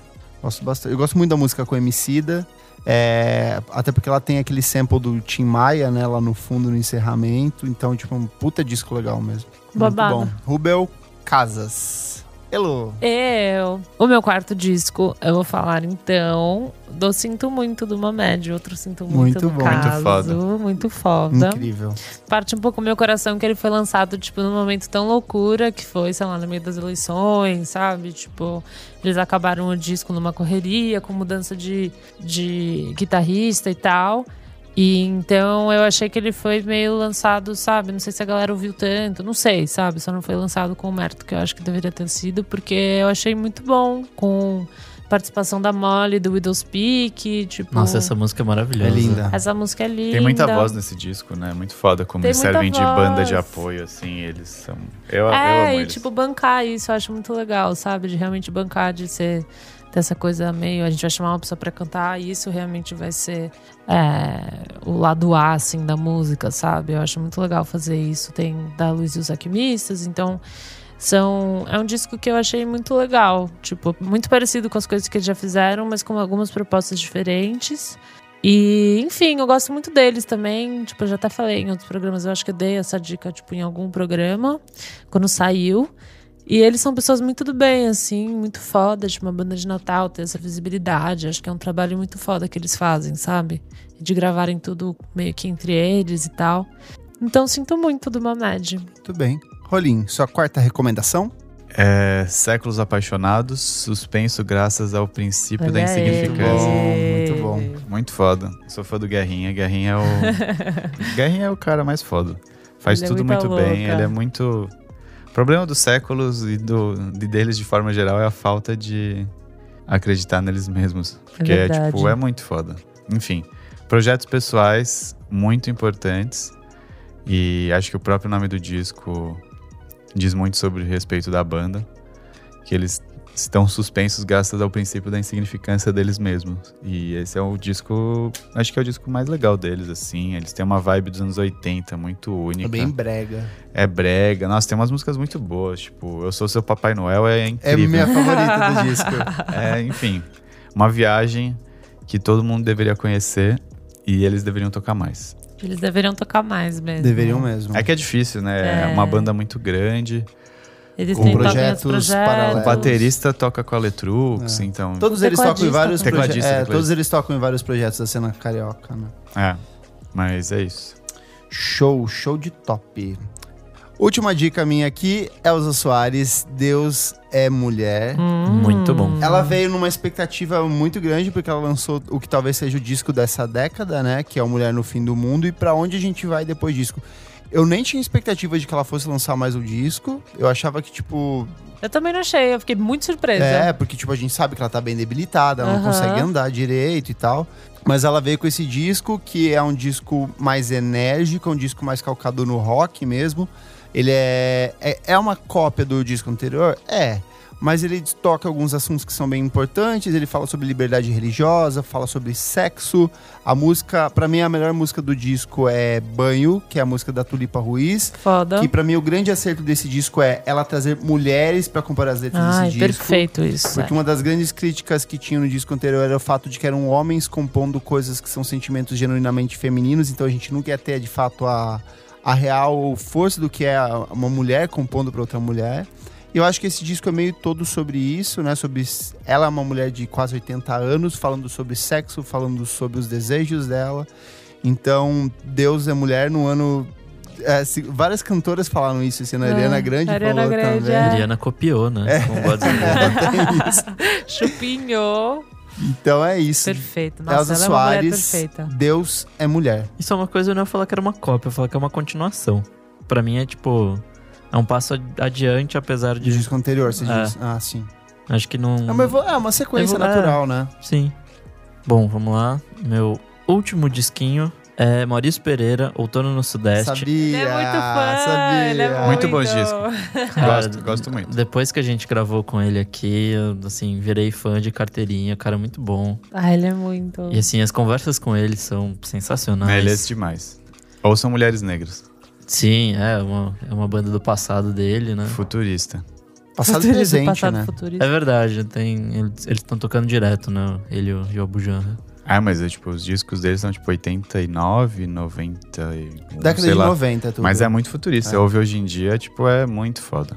Gosto bastante. Eu gosto muito da música com Emicida, é, até porque ela tem aquele sample do Tim Maia, né, lá no fundo, no encerramento. Então, tipo, um puta disco legal mesmo. Babado. Muito bom. Rubel Casas. Hello. Eu. O meu quarto disco, eu vou falar então do Sinto Muito do Mamed, outro Sinto Muito, Muito do bom. caso. Muito foda. Muito foda. Incrível. Parte um pouco do meu coração que ele foi lançado, tipo, num momento tão loucura que foi, sei lá, no meio das eleições, sabe? Tipo, eles acabaram o disco numa correria, com mudança de, de guitarrista e tal. E então eu achei que ele foi meio lançado, sabe? Não sei se a galera ouviu tanto, não sei, sabe? Só não foi lançado com o mérito que eu acho que deveria ter sido, porque eu achei muito bom, com participação da Molly, do Widow's Peak, tipo... Nossa, essa música é maravilhosa. É linda. Essa música é linda. Tem muita voz nesse disco, né? Muito foda como Tem eles servem de banda de voz. apoio, assim, eles são. Eu, eu É, amo e eles. tipo, bancar isso eu acho muito legal, sabe? De realmente bancar, de ser dessa coisa meio. A gente vai chamar uma pessoa pra cantar e isso realmente vai ser é, o lado A, assim, da música, sabe? Eu acho muito legal fazer isso. Tem da Luiz e os Alquimistas, então. São, é um disco que eu achei muito legal. Tipo, muito parecido com as coisas que eles já fizeram, mas com algumas propostas diferentes. E, enfim, eu gosto muito deles também. Tipo, eu já até falei em outros programas, eu acho que eu dei essa dica, tipo, em algum programa, quando saiu. E eles são pessoas muito do bem, assim, muito foda, de uma banda de Natal, ter essa visibilidade. Acho que é um trabalho muito foda que eles fazem, sabe? De gravarem tudo meio que entre eles e tal. Então sinto muito do Mamed. Muito bem. Rolim, sua quarta recomendação? É, Séculos Apaixonados, suspenso graças ao princípio da Olha aí. insignificância. Muito bom, muito Muito foda. Sou fã do Guerrinha. Guerrinha é o. Guerrinha é o cara mais foda. Faz Ele é tudo muito muito bem. Ele é muito. O problema dos séculos e do, de deles de forma geral é a falta de acreditar neles mesmos. Porque é, verdade. tipo, é muito foda. Enfim, projetos pessoais muito importantes. E acho que o próprio nome do disco diz muito sobre o respeito da banda. Que eles estão suspensos graças ao princípio da insignificância deles mesmos. E esse é o disco, acho que é o disco mais legal deles, assim. Eles têm uma vibe dos anos 80 muito única. É bem brega. É brega. Nossa, tem umas músicas muito boas, tipo, Eu Sou Seu Papai Noel é É incrível. minha favorita do disco. É, enfim, uma viagem que todo mundo deveria conhecer e eles deveriam tocar mais. Eles deveriam tocar mais mesmo. Deveriam mesmo. É que é difícil, né? É, É. uma banda muito grande. Eles Com têm projetos paralelos. O baterista toca com a Letrux, É. então. Todos eles tocam em vários projetos. É, todos eles tocam em vários projetos da cena carioca, né? É. Mas é isso. Show, show de top. Última dica minha aqui, Elza Soares, Deus é mulher. Muito bom. Ela veio numa expectativa muito grande porque ela lançou o que talvez seja o disco dessa década, né, que é o Mulher no Fim do Mundo e pra onde a gente vai depois disso. Eu nem tinha expectativa de que ela fosse lançar mais um disco. Eu achava que tipo, Eu também não achei, eu fiquei muito surpresa. é, porque tipo a gente sabe que ela tá bem debilitada, ela não Aham. consegue andar direito e tal. Mas ela veio com esse disco que é um disco mais enérgico, um disco mais calcado no rock mesmo. Ele é, é, é uma cópia do disco anterior? É. Mas ele toca alguns assuntos que são bem importantes. Ele fala sobre liberdade religiosa, fala sobre sexo. A música, pra mim, a melhor música do disco é Banho, que é a música da Tulipa Ruiz. Foda. Que pra mim o grande acerto desse disco é ela trazer mulheres pra compor as letras Ai, desse disco. perfeito isso. Porque uma das grandes críticas que tinha no disco anterior era o fato de que eram homens compondo coisas que são sentimentos genuinamente femininos, então a gente nunca ia ter de fato a, a real força do que é uma mulher compondo para outra mulher. E eu acho que esse disco é meio todo sobre isso, né? Sobre ela é uma mulher de quase 80 anos, falando sobre sexo, falando sobre os desejos dela. Então, Deus é mulher no ano. é, se- várias cantoras falaram isso, assim, a É, Ariana Grande Ariana falou Grande, também. é. A Ariana copiou, né? Com Godzilla. Chupinho. Então é isso. Perfeito. Nossa, Elza ela é Soares, perfeita. Deus é mulher. Isso é uma coisa, eu não ia falar que era uma cópia, eu ia falar que é uma continuação. Pra mim é tipo. É um passo ad- adiante, apesar de. disco anterior, você É. diz. Ah, sim. Acho que não. É uma, evo- é uma sequência Evo- é. natural, né? Sim. Bom, vamos lá. Meu último disquinho é Maurício Pereira, Outono no Sudeste. Sabia, Ele é muito fã. sabia. Ele é muito, Muito bons discos. Cara, gosto, gosto muito. Depois que a gente gravou com ele aqui, eu, assim, virei fã de carteirinha, cara, é muito bom. Ah, ele é muito. E assim, as conversas com ele são sensacionais. Ele é demais. Ou são mulheres negras. Sim, é uma, é uma banda do passado dele, né? Futurista. Passado e Futurista, presente, passado, né? futurista. É verdade, tem, eles estão tocando direto, né? Ele e o- e o Abu Janra. Ah, mas é, tipo, os discos deles são tipo 89, 90 e... Década sei de lá. 90, tudo. Mas é muito futurista. É. Você ouve hoje em dia, tipo, é muito foda.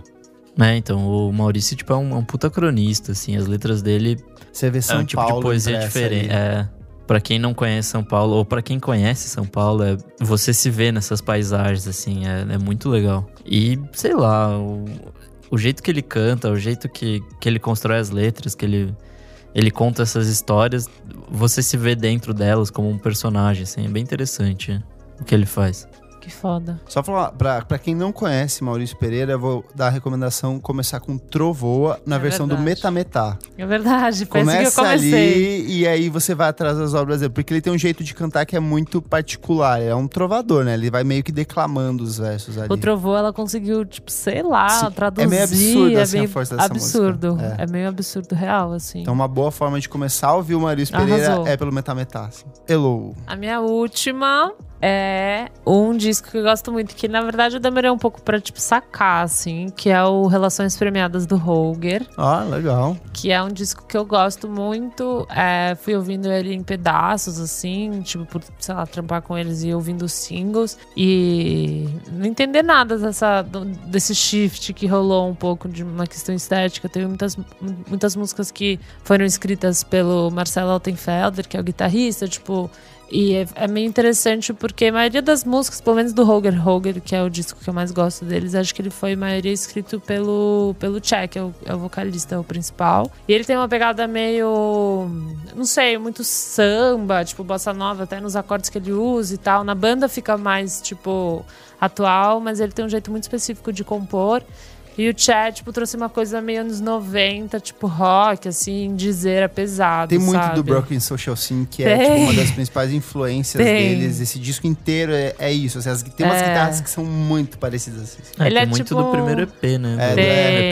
É, então, o Maurício, tipo, é um, é um puta cronista, assim, as letras dele Você vê é São um tipo Paulo de poesia diferente. ali. É, pra quem não conhece São Paulo, ou pra quem conhece São Paulo, é, você se vê nessas paisagens, assim, é, é muito legal. E, sei lá, o, o jeito que ele canta, o jeito que, que ele constrói as letras, que ele, ele conta essas histórias, você se vê dentro delas como um personagem, assim, é bem interessante o que ele faz. Que foda. Só falar, pra, pra quem não conhece Maurício Pereira, eu vou dar a recomendação começar com Trovoa na É versão do verdade. Metametá. É verdade, assim que eu Começa comecei. ali e aí você vai atrás das obras dele. Porque ele tem um jeito de cantar que é muito particular. É um trovador, né? Ele vai meio que declamando os versos ali. O Trovô, ela conseguiu, tipo, sei lá, Sim, traduzir. é meio absurdo, assim, a meio força dessa absurdo. música. É. meio absurdo real, assim. Então uma boa forma de começar a ouvir o Maurício Pereira Arrasou. é pelo Metametá. Assim. Hello. A minha última é um disco que eu gosto muito, que na verdade eu demorei um pouco pra, tipo, sacar, assim, que é o Relações Premiadas do Holger, Ah, legal. que é um disco que eu gosto muito. É, fui ouvindo ele em pedaços, assim, tipo, por, sei lá, trampar com eles e ouvindo os singles. E não entender nada dessa, desse shift que rolou um pouco de uma questão estética. Teve muitas, muitas músicas que foram escritas pelo Marcelo Altenfelder, que é o guitarrista, tipo. E é, é meio interessante porque a maioria das músicas, pelo menos do Holger Holger, que é o disco que eu mais gosto deles, acho que ele foi a maioria escrito pelo, pelo Che, que é o, é o vocalista, é o principal. E ele tem uma pegada meio. Não sei, muito samba, tipo bossa nova, até nos acordes que ele usa e tal. Na banda fica mais, tipo, atual, mas ele tem um jeito muito específico de compor. E o Chad, tipo, trouxe uma coisa meio anos 90, tipo rock, assim, dizer pesado. Tem muito sabe? do Broken Social Scene, que é Tem. tipo, uma das principais influências Tem. deles. Esse disco inteiro é, é isso. assim, as- tem umas É. guitarras que são muito parecidas. Assim. É, Ele tem é muito tipo- do primeiro EP, né? É, do, Tem.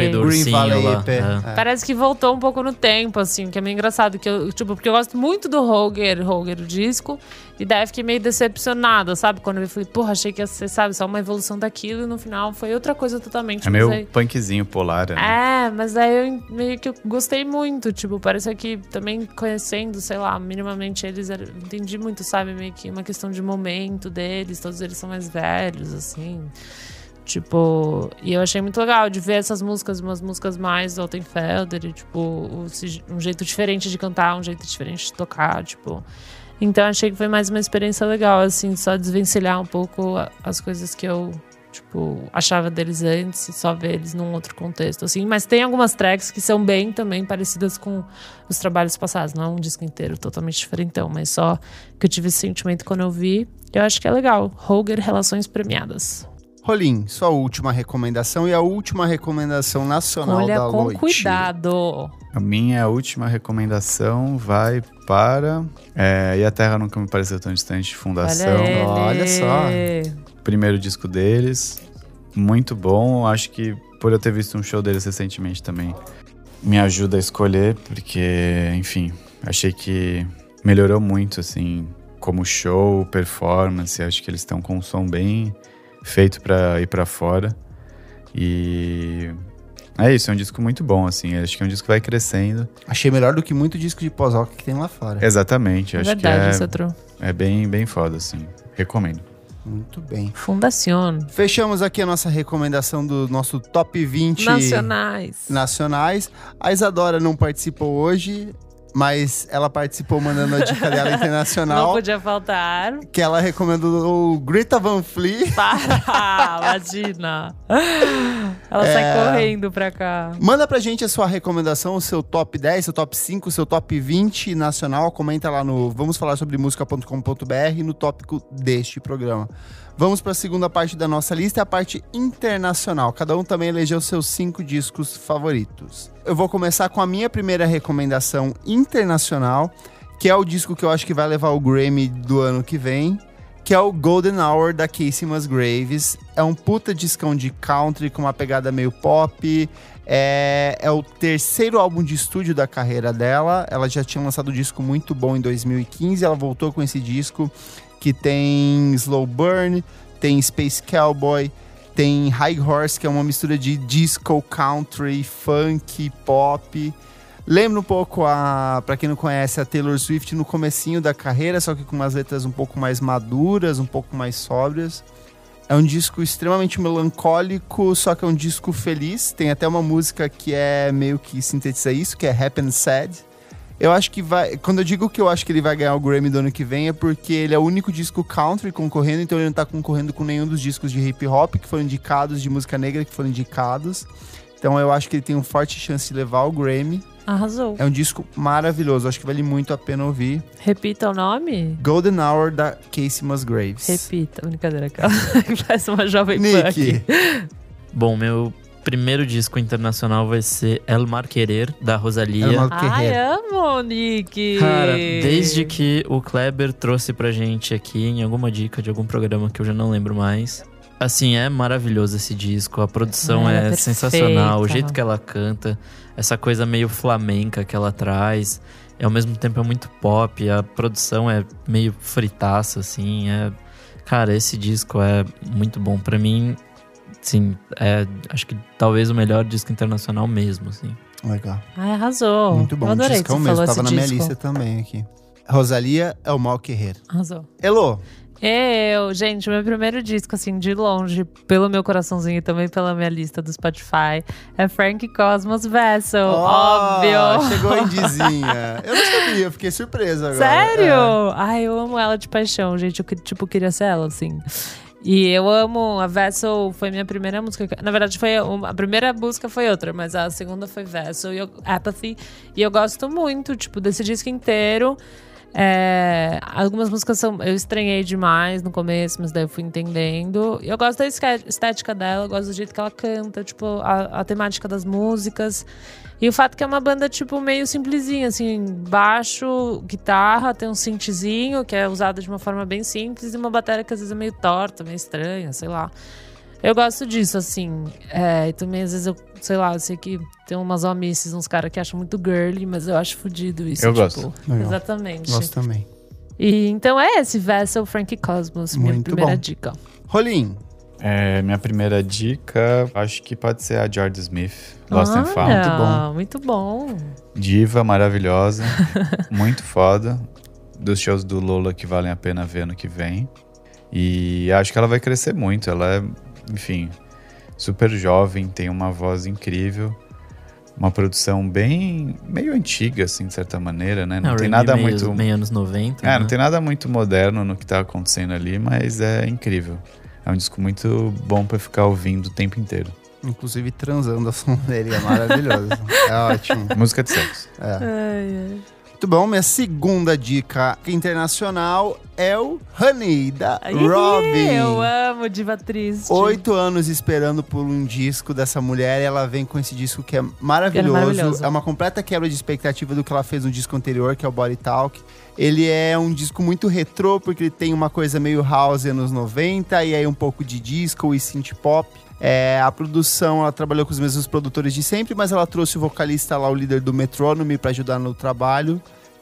EP do Green Ursinho Valley lá. EP. é. é. Parece que voltou um pouco no tempo, assim, que é meio engraçado. Que eu, tipo, porque eu gosto muito do Holger, Holger, o disco. E daí eu fiquei meio decepcionada, sabe? Quando eu falei, porra, achei que ia ser, sabe, só uma evolução daquilo. E no final foi outra coisa totalmente. É meio punkzinho polar. né? É, mas aí eu meio que gostei muito. Tipo, parece que também conhecendo, sei lá, minimamente eles, entendi muito, sabe? Meio que uma questão de momento deles. Todos eles são mais velhos, assim. Tipo, e eu achei muito legal de ver essas músicas, umas músicas mais do Altenfelder, tipo, um jeito diferente de cantar, um jeito diferente de tocar, tipo. Então achei que foi mais uma experiência legal, assim, só desvencilhar um pouco as coisas que eu, tipo, achava deles antes e só ver eles num outro contexto, assim. Mas tem algumas tracks que são bem também parecidas com os trabalhos passados. Não é um disco inteiro totalmente diferentão, mas só que eu tive esse sentimento quando eu vi. Eu acho que é legal. Roger Relações Premiadas. Rolim, sua última recomendação e a última recomendação nacional Olha da com noite. cuidado. A minha última recomendação vai para. É, e a Terra Nunca Me Pareceu Tão Distante, Fundação. Olha, ele. Olha só. Primeiro disco deles. Muito bom. Acho que por eu ter visto um show deles recentemente também, me ajuda a escolher, porque, enfim, achei que melhorou muito, assim, como show, performance. Acho que eles estão com um som bem feito pra ir pra fora. E. É isso, é um disco muito bom, assim. Acho que é um disco que vai crescendo. Achei melhor do que muito disco de pós-rock que tem lá fora. Exatamente, É acho verdade, isso que é é, é bem, bem foda, assim. Recomendo. Muito bem. Fundação. Fechamos aqui a nossa recomendação do nosso top 20 Nacionais. nacionais. A Isadora não participou hoje, mas ela participou mandando a dica dela Não internacional, podia faltar. que ela recomendou o Greta Van Fleet. Para, imagina. Ela É. sai correndo pra cá. Manda pra gente a sua recomendação, o seu top 10, seu top 5, seu top 20 nacional. Comenta lá no vamos falar sobre música.com.br no tópico deste programa. Vamos para a segunda parte da nossa lista, a parte internacional. Cada um também elegeu seus cinco discos favoritos. Eu vou começar com a minha primeira recomendação internacional, que é o disco que eu acho que vai levar o Grammy do ano que vem, que é o Golden Hour da Casey Musgraves. É um puta discão de country com uma pegada meio pop. É, é o terceiro álbum de estúdio da carreira dela. Ela já tinha lançado um disco muito bom em 2015. Ela voltou com esse disco que tem Slow Burn, tem Space Cowboy, tem High Horse, que é uma mistura de disco, country, funk, pop. Lembra um pouco a, para quem não conhece, a Taylor Swift no comecinho da carreira, só que com umas letras um pouco mais maduras, um pouco mais sóbrias. É um disco extremamente melancólico, só que é um disco feliz. Tem até uma música que é meio que sintetiza isso, que é Happy and Sad. Eu acho que vai. Quando eu digo que eu acho que ele vai ganhar o Grammy do ano que vem, é porque ele é o único disco country concorrendo, então ele não tá concorrendo com nenhum dos discos de hip hop que foram indicados, de música negra que foram indicados. Então eu acho que ele tem uma forte chance de levar o Grammy. Arrasou. É um disco maravilhoso, acho que vale muito a pena ouvir. Repita o nome? Golden Hour da Casey Musgraves. Repita. Brincadeira, aquela que parece uma jovem Nick, aqui. Bom, meu primeiro disco internacional vai ser El Mar Querer, da Rosalia. El Mar- Ai, amo, Nick. Cara, desde que o Kleber trouxe pra gente aqui em alguma dica de algum programa que eu já não lembro mais. Assim, é maravilhoso esse disco. A produção é é, perfeita. sensacional. O jeito que ela canta, essa coisa meio flamenca que ela traz. E ao mesmo tempo é muito pop. A produção é meio fritaça, assim. É... Cara, esse disco é muito bom. Pra mim, sim, é acho que talvez o melhor disco internacional mesmo, assim. Legal. Ai, arrasou. Muito bom. Eu adorei discão que você mesmo. falou Tava na minha disco. lista também aqui. Rosalia é o Mal Guerreiro. Arrasou. Elô, Eu, gente, o meu primeiro disco, assim, de longe, pelo meu coraçãozinho e também pela minha lista do Spotify, é Frank Cosmos Vessel. Ó, óbvio. Chegou a indizinha. Eu não sabia, eu fiquei surpresa agora. Sério? Ai, eu amo ela de paixão, gente. Eu, tipo, queria ser ela, assim. E eu amo. A Vessel foi minha primeira música. Na verdade, foi uma- a primeira música foi outra, mas a segunda foi Vessel e eu- Apathy. E eu gosto muito, tipo, desse disco inteiro. É, algumas músicas são. Eu estranhei demais no começo, mas daí eu fui entendendo. Eu gosto da estética dela, eu gosto do jeito que ela canta, tipo, a, a temática das músicas. E o fato que é uma banda, tipo, meio simplesinha, assim, baixo, guitarra, tem um synthzinho, que é usado de uma forma bem simples, e uma bateria que às vezes é meio torta, meio estranha, sei lá. Eu gosto disso, assim. É, e também, às vezes, eu, sei lá, eu sei que tem umas homices, uns caras que acham muito girly, mas eu acho fodido isso. Eu tipo, gosto. Legal. Exatamente. Gosto também. E então é esse Vessel Frank Cosmos, minha Muito primeira bom. dica. Rolim, É, minha primeira dica, acho que pode ser a George Smith, Lost and Found. Muito bom. Muito bom. Diva maravilhosa, muito foda. Dos shows do Lola que valem a pena ver no que vem. E acho que ela vai crescer muito. Ela é, enfim, super jovem, tem uma voz incrível. uma produção bem meio antiga, assim, de certa maneira, né? Não É, tem nada meio, muito. Meio anos 90. É, né? não tem nada muito moderno no que tá acontecendo ali, mas é incrível. É um disco muito bom pra ficar ouvindo o tempo inteiro. Inclusive transando a som dele, é maravilhoso. é ótimo. Música de sexo. É. Ai, ai. Muito bom, minha segunda dica internacional é o Honey, da Robin. Eu amo Diva Triste. Oito anos esperando por um disco dessa mulher e ela vem com esse disco que é maravilhoso. maravilhoso. É uma completa quebra de expectativa do que ela fez no disco anterior, que é o Body Talk. Ele é um disco muito retrô, porque ele tem uma coisa meio house anos 90 e aí um pouco de disco e synth pop. É, a produção, ela trabalhou com os mesmos produtores de sempre, mas ela trouxe o vocalista lá, o líder do Metronome, para ajudar no trabalho.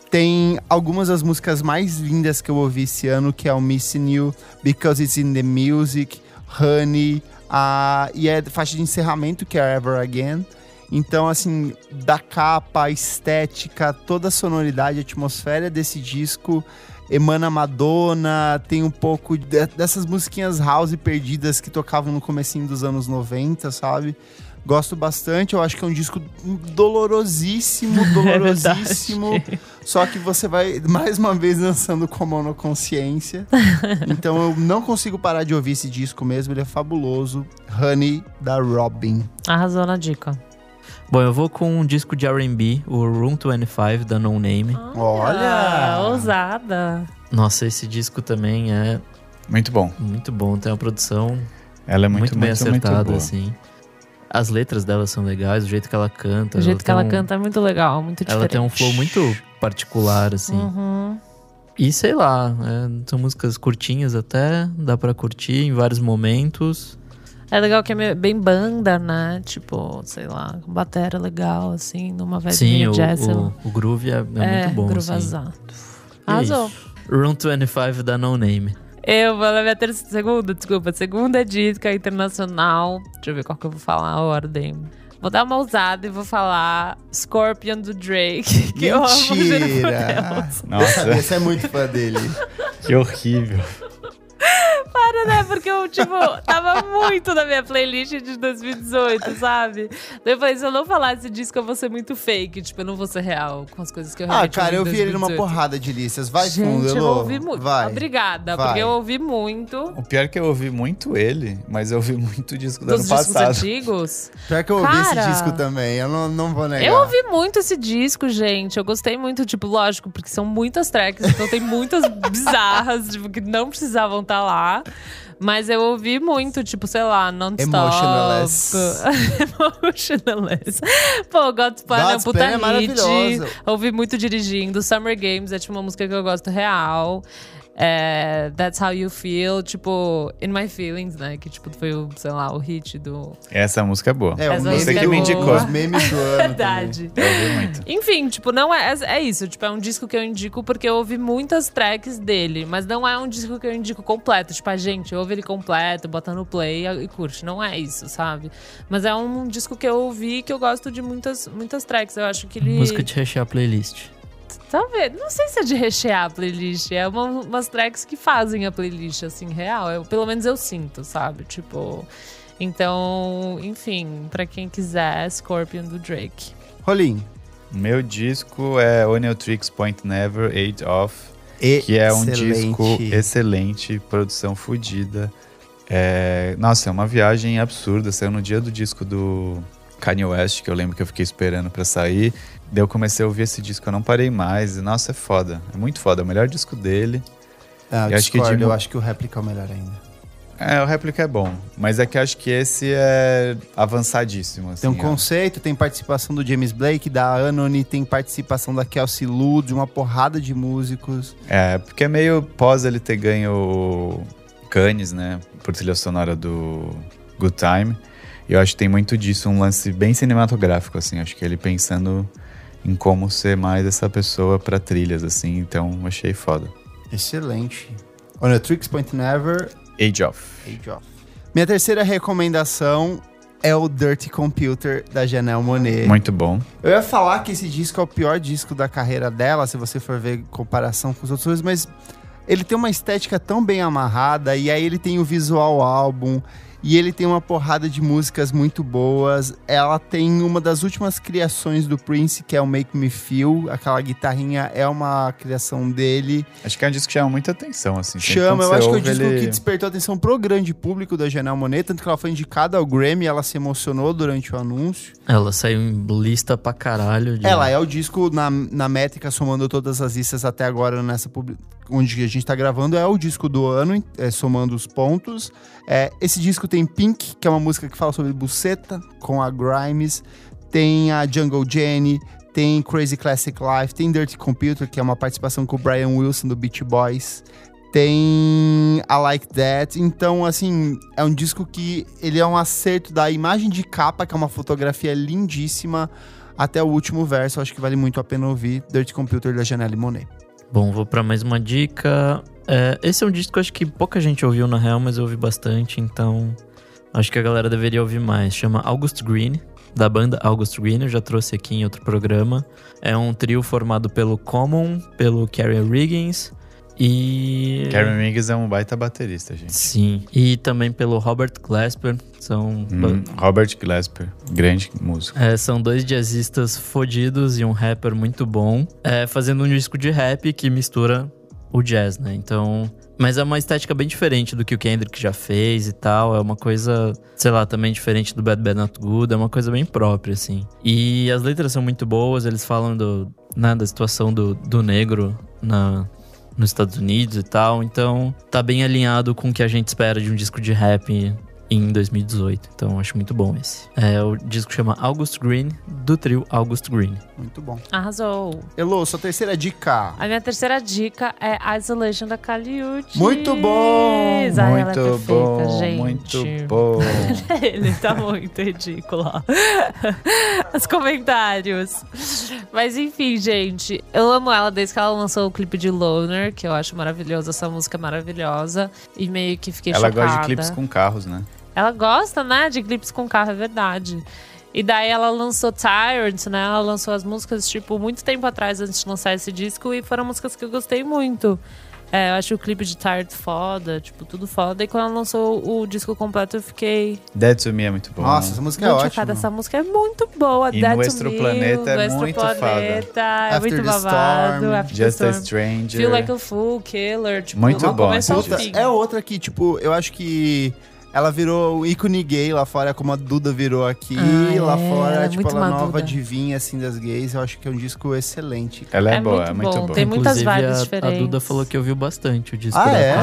Tem algumas das músicas mais lindas que eu ouvi esse ano, que é o Missing You, Because It's in the Music, Honey, a, e é a faixa de encerramento, que é Ever Again. Então, assim, da capa, a estética, toda a sonoridade, a atmosfera desse disco emana Madonna, tem um pouco de- dessas musiquinhas house perdidas que tocavam no comecinho dos anos 90, sabe? Gosto bastante, eu acho que é um disco dolorosíssimo, dolorosíssimo. só que você vai mais uma vez dançando com a monoconsciência. então eu não consigo parar de ouvir esse disco mesmo, ele é fabuloso. Honey da Robin. Arrasou na dica. Bom, eu vou com um disco de R&B, o Room 25, da No Name. Olha! Ah, ousada. Nossa, esse disco também é Muito bom. muito bom. Tem uma produção Ela é muito, muito, bem muito, acertada, muito boa. assim. As letras dela são legais, o jeito que ela canta. O jeito que ela um- canta é muito legal, muito diferente. Ela tem um flow muito particular, assim. Uhum. E sei lá, é, são músicas curtinhas até, dá pra curtir em vários momentos. É legal que é bem banda, né? Tipo, sei lá, com batera legal, assim, numa vibe Sim, o, jazz. lá. o, o groove é, é muito bom, assim. groovazado. E é Arrasou. Room 25 da No Name. Eu vou na minha terceira, segunda, desculpa, segunda dica internacional. Deixa eu ver qual que eu vou falar a ordem. Vou dar uma ousada e vou falar Scorpion do Drake. Que eu amo Mentira! Nossa, Você é muito fã dele. que horrível. Para, né? Porque eu, tipo, tava muito na minha playlist de 2018, sabe? Daí eu falei, se eu não falar esse disco, eu vou ser muito fake. Tipo, eu não vou ser real com as coisas que eu Ah, realmente cara, eu vi ele numa 2018. porrada de listas. Vai Gente, fundo, eu ouvi muito. Vai. Obrigada, Vai. porque eu ouvi muito. O pior é que eu ouvi muito ele, mas eu ouvi muito o disco do Dos ano discos passado. antigos. Pior que eu ouvi Cara. esse disco também, eu não, não vou negar. Eu ouvi muito esse disco, gente. Eu gostei muito, tipo, lógico, porque são muitas tracks, então tem muitas bizarras, tipo, que não precisavam estar lá. Mas eu ouvi muito, tipo, sei lá, non-stop. Emotionless. Emotionless. Pô, God's Plan é um puta é hit. Ouvi muito dirigindo. Summer Games é, tipo, uma música que eu gosto real. É, That's How You Feel, tipo, In My Feelings, né? Que, tipo, foi o, sei lá, o hit do... Essa música é boa. É, Essa música do- é boa. indicou. Os memes do ano. Verdade. Eu ouvi muito. Enfim, tipo, não é, é, é isso. Tipo, é um disco que eu indico porque eu ouvi muitas tracks dele, mas não é um disco que eu indico completo. Tipo, a gente ouve ele completo, bota no play e curte. Não é isso, sabe? Mas é um disco que eu ouvi que eu gosto de muitas, muitas tracks. Eu acho que ele. Música de rechear a playlist. Talvez. Não sei se é de rechear a playlist. É uma- umas tracks que fazem a playlist, assim, real. Eu, pelo menos eu sinto, sabe? Tipo. Então, enfim, pra quem quiser, Scorpion do Drake. Rolim. Meu disco é Onion Tricks Point Never, Age Off, que é um disco Excelente. produção fodida. É, Nossa, é uma viagem absurda. Saiu no dia do disco do Kanye West, que eu lembro que eu fiquei esperando pra sair. Daí eu comecei a ouvir esse disco, eu não parei mais. E, nossa, é foda. É muito foda. É o melhor disco dele. Ah, Eu acho de- eu acho que o réplica é o melhor ainda. É, o réplica é bom. Mas é que eu acho que esse é avançadíssimo. Assim, Tem um conceito, tem participação do James Blake, da Anony, tem participação da Kelsey Lu, de uma porrada de músicos. É, porque é meio pós ele ter ganho Cannes, né? Por trilha sonora do Good Time. E eu acho que tem muito disso, um lance bem cinematográfico, assim. Acho que ele pensando em como ser mais essa pessoa pra trilhas, assim. Então, achei foda. Excelente. On a Tricks Point Never, Age of. Age Off. Minha terceira recomendação é o Dirty Computer, da Janelle Monet. Muito bom. Eu ia falar que esse disco é o pior disco da carreira dela, se você for ver em comparação com os outros mas ele tem uma estética tão bem amarrada, e aí ele tem o visual álbum, E ele tem uma porrada de músicas muito boas. Ela tem uma das últimas criações do Prince, que é o Make Me Feel. Aquela guitarrinha é uma criação dele. Acho que é um disco que chama muita atenção, assim. Chama, eu acho que é o disco ele- que despertou atenção pro grande público da Janelle Monet, tanto que ela foi indicada ao Grammy, ela se emocionou durante o anúncio. Ela saiu em lista pra caralho. De... Ela é o disco na, na métrica, somando todas as listas até agora nessa publi- onde a gente tá gravando, é o disco do ano, é, somando os pontos. É, esse disco tem Pink, que é uma música que fala sobre buceta, com a Grimes. Tem a Jungle Jenny, tem Crazy Classic Life, tem Dirty Computer, que é uma participação com o Brian Wilson do Beach Boys. Tem I Like That. Então, assim, é um disco que ele é um acerto da imagem de capa, que é uma fotografia lindíssima, até o último verso. Acho que vale muito a pena ouvir. Dirty Computer da Janelle Monet. Bom, vou pra mais uma dica. É, esse é um disco que acho que pouca gente ouviu na real, mas eu ouvi bastante, então acho que a galera deveria ouvir mais. Chama August Green, da banda August Green, eu já trouxe aqui em outro programa. É um trio formado pelo Common, pelo Carrie Riggins e. Karen Riggs é um baita baterista, gente. Sim. E também pelo Robert Glasper. São, Hum, Robert Glasper, grande músico. é, são dois jazzistas fodidos e um rapper muito bom. é, fazendo um disco de rap que mistura o jazz, né? Então. Mas é uma estética bem diferente do que o Kendrick já fez e tal. É uma coisa, sei lá, também diferente do Bad Bad Not Good. É uma coisa bem própria, assim. E as letras são muito boas. Eles falam do, né, da situação do, do negro na, nos Estados Unidos e tal. Então, tá bem alinhado com o que a gente espera de um disco de rap em 2018. Então, acho muito bom esse. É, o disco chama August Green, do trio August Green. Muito bom. Arrasou. Elô, sua terceira dica. A minha terceira dica é Isolation da Kaliuchi. Muito bom! Ai, ela é muito perfeita, bom, gente. muito bom. Ele tá muito ridículo. ó. Os comentários. Mas enfim, gente. Eu amo ela desde que ela lançou o clipe de Loner, que eu acho maravilhoso. Essa música é maravilhosa. E meio que fiquei Ela chocada. gosta de clipes com carros, né? Ela gosta, né, de clipes com carro, é verdade. E daí ela lançou Tyrant, né? Ela lançou as músicas, tipo, muito tempo atrás, antes de lançar esse disco, e foram músicas que eu gostei muito. É, eu acho o clipe de Tired foda, tipo, tudo foda. E quando ela lançou o disco completo, eu fiquei Dead to Me é muito bom. Nossa, essa música é muito ótima. chocada. Essa música é muito boa. E Dead to Nuestro Me, Planeta é Nuestro muito foda. Planeta, É After muito the babado. Storm, After the Just a. Stranger. Feel Like a Fool, Killer. Tipo, Muito bom é outra que, tipo, eu acho que ela virou o ícone gay lá fora, como a Duda virou aqui. Ah, lá é, fora, ela é tipo, ela uma nova Duda. divinha, assim, das gays. Eu acho que é um disco excelente. Ela é, É boa, muito é muito bom, boa. tem muitas Inclusive, vibes a, diferentes. A Duda falou que ouviu bastante o disco Ah, da é?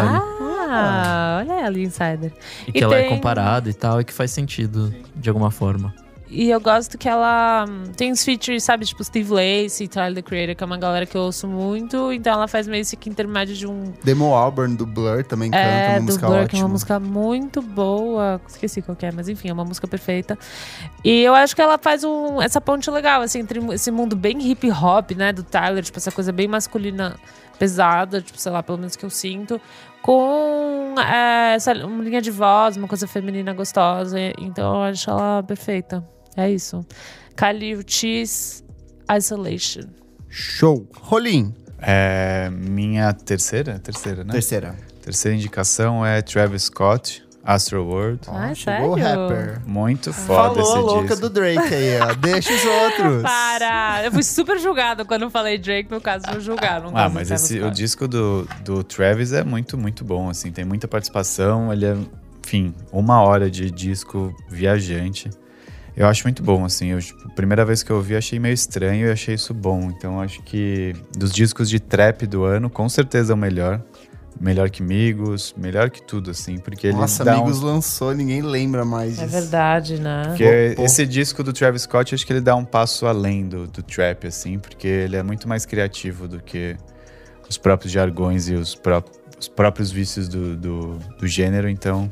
Ah, olha ela, Insider. E que E ela é tem- comparada e tal, e que faz sentido de alguma forma. E eu gosto que ela hum, tem os features, sabe? Tipo Steve Lacy, Tyler, The Creator, que é uma galera que eu ouço muito. Então ela faz meio esse que intermédio de um... Demo Alburn do Blur também canta, É, uma música Blur, ótima. que é uma música muito boa. Esqueci qual é, mas enfim, é uma música perfeita. E eu acho que ela faz um, essa ponte legal, assim, entre esse mundo bem hip hop, né, do Tyler, tipo, essa coisa bem masculina pesada, tipo, sei lá, pelo menos que eu sinto, com é, essa uma linha de voz, uma coisa feminina gostosa. Então eu acho ela perfeita. É isso. Khalil Cheese Isolation. Show. Rolim, É, minha terceira? Terceira, né? terceira. Terceira indicação é Travis Scott, Astro World. Ah, Ó, chegou o sério? rapper. Muito foda Falou a esse louca disco. do Drake aí, ó. Deixa os outros. Para! Eu fui super julgada quando falei Drake, no caso, eu julgar. no Ah, mas esse, o disco do, do Travis é muito, muito bom, assim. Tem muita participação, ele é, enfim, uma hora de disco viajante. Eu acho muito bom, assim. Eu, tipo, primeira vez que eu ouvi, achei meio estranho e achei isso bom. Então, acho que dos discos de trap do ano, com certeza é o melhor. Melhor que Migos, melhor que tudo, assim. Porque ele Nossa, dá um- Amigos lançou, ninguém lembra mais É disso. verdade, né? Porque Pô, pô. esse disco do Travis Scott, acho que ele dá um passo além do, do trap, assim, porque ele é muito mais criativo do que os próprios jargões e os, pró os próprios vícios do, do, do gênero. Então,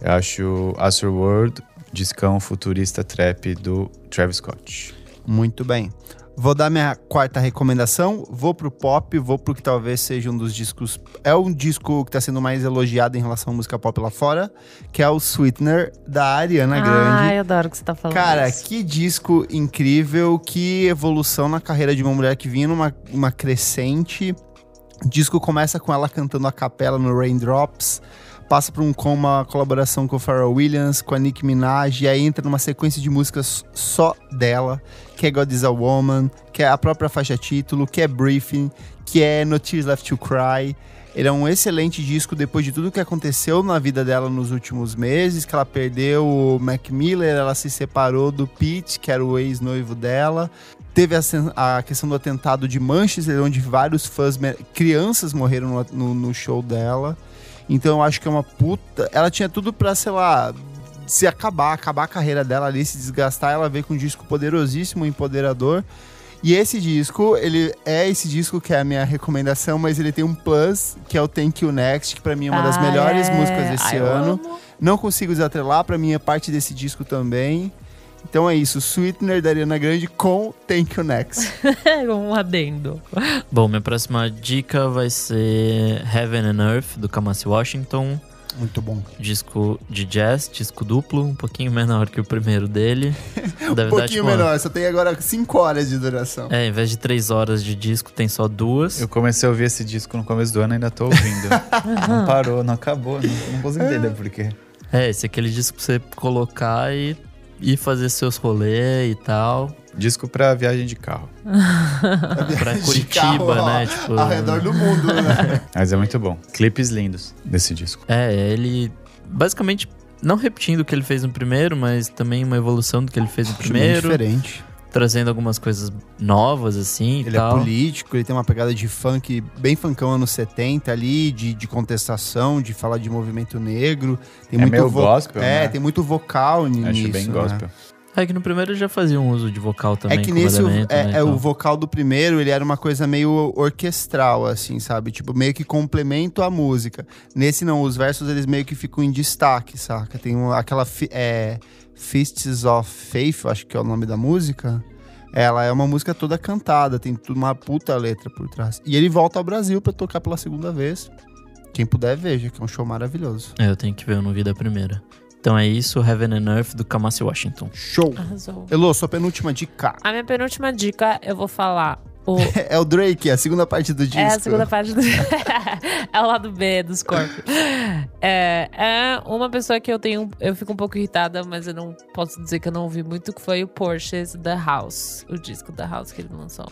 eu acho Astro World, discão futurista trap do Travis Scott. Muito bem. Vou dar minha quarta recomendação. Vou pro pop, vou pro que talvez seja um dos discos. É um disco que tá sendo mais elogiado em relação à música pop lá fora, que é o Sweetener, da Ariana Grande. Ai, eu adoro o que você tá falando. Cara, isso. que disco incrível, que evolução na carreira de uma mulher que vinha numa uma crescente. O disco começa com ela cantando a capela no Raindrops, passa por um com uma colaboração com o Pharrell Williams, com a Nicki Minaj, e aí entra numa sequência de músicas só dela, que é God is a Woman, que é a própria faixa título, que é Briefing, que é No Tears Left to Cry. Ele é um excelente disco depois de tudo que aconteceu na vida dela nos últimos meses, que ela perdeu o Mac Miller, ela se separou do Pete, que era o ex-noivo dela. Teve a, a questão do atentado de Manchester, onde vários fãs, crianças morreram no, no- no show dela. Então eu acho que é uma puta. Ela tinha tudo pra, sei lá, se acabar, acabar a carreira dela ali, se desgastar. Ela veio com um disco poderosíssimo, empoderador. E esse disco, ele é esse disco que é a minha recomendação, mas ele tem um plus, que é o Thank You Next, que pra mim é uma das Ah, melhores é. músicas desse Ai, eu ano. Não consigo desatrelar, pra mim é parte desse disco também. Então é isso, Sweetener da Ariana Grande com Thank You Next. um adendo. Bom, minha próxima dica vai ser Heaven and Earth, do Kamasi Washington. Muito bom. Disco de jazz, disco duplo, um pouquinho menor que o primeiro dele. Deve Um dar, pouquinho tipo, menor, só tem agora 5 horas de duração. É, em vez de três horas de disco, tem só duas. Eu comecei a ouvir esse disco no começo do ano e ainda tô ouvindo. não parou, não acabou. Não, não consigo entender por quê. É, esse é aquele disco pra você colocar e, e fazer seus rolês e tal. Disco pra viagem de carro. Pra De Curitiba, carro, ó, né? Tipo, Ao redor do mundo, né? Mas é muito bom. Clipes lindos desse disco. É, ele basicamente não repetindo o que ele fez no primeiro, mas também uma evolução do que ele fez no Acho bem primeiro, diferente. Trazendo algumas coisas novas assim e Ele é político, ele tem uma pegada de funk bem funkão anos 70 ali, de, de contestação, de falar de movimento negro. Tem É muito meio gospel, É, né? tem muito vocal nisso. Acho bem né? É que no primeiro já fazia um uso de vocal também É que nesse, o- é, né, é, o vocal do primeiro, ele era uma coisa meio orquestral, assim, sabe? Tipo, meio que complemento à música. Nesse não, os versos eles meio que ficam em destaque, saca? Tem um- aquela é, Fists of Faith, acho que é o nome da música. Ela é uma música toda cantada, tem tudo uma puta letra por trás. E ele volta ao Brasil pra tocar pela segunda vez. Quem puder, veja, que é um show maravilhoso. É, eu tenho que ver, eu não vi da primeira. Então é isso, Heaven and Earth do Kamasi Washington. Show! Arrasou. Elô, sua penúltima dica. A minha penúltima dica, eu vou falar o É o Drake, a segunda parte do disco. É a segunda parte do. é o lado B dos corpos. É, é uma pessoa que eu tenho. Eu fico um pouco irritada, mas eu não posso dizer que eu não ouvi muito, que foi o Porsche's The House. O disco The House que ele lançou.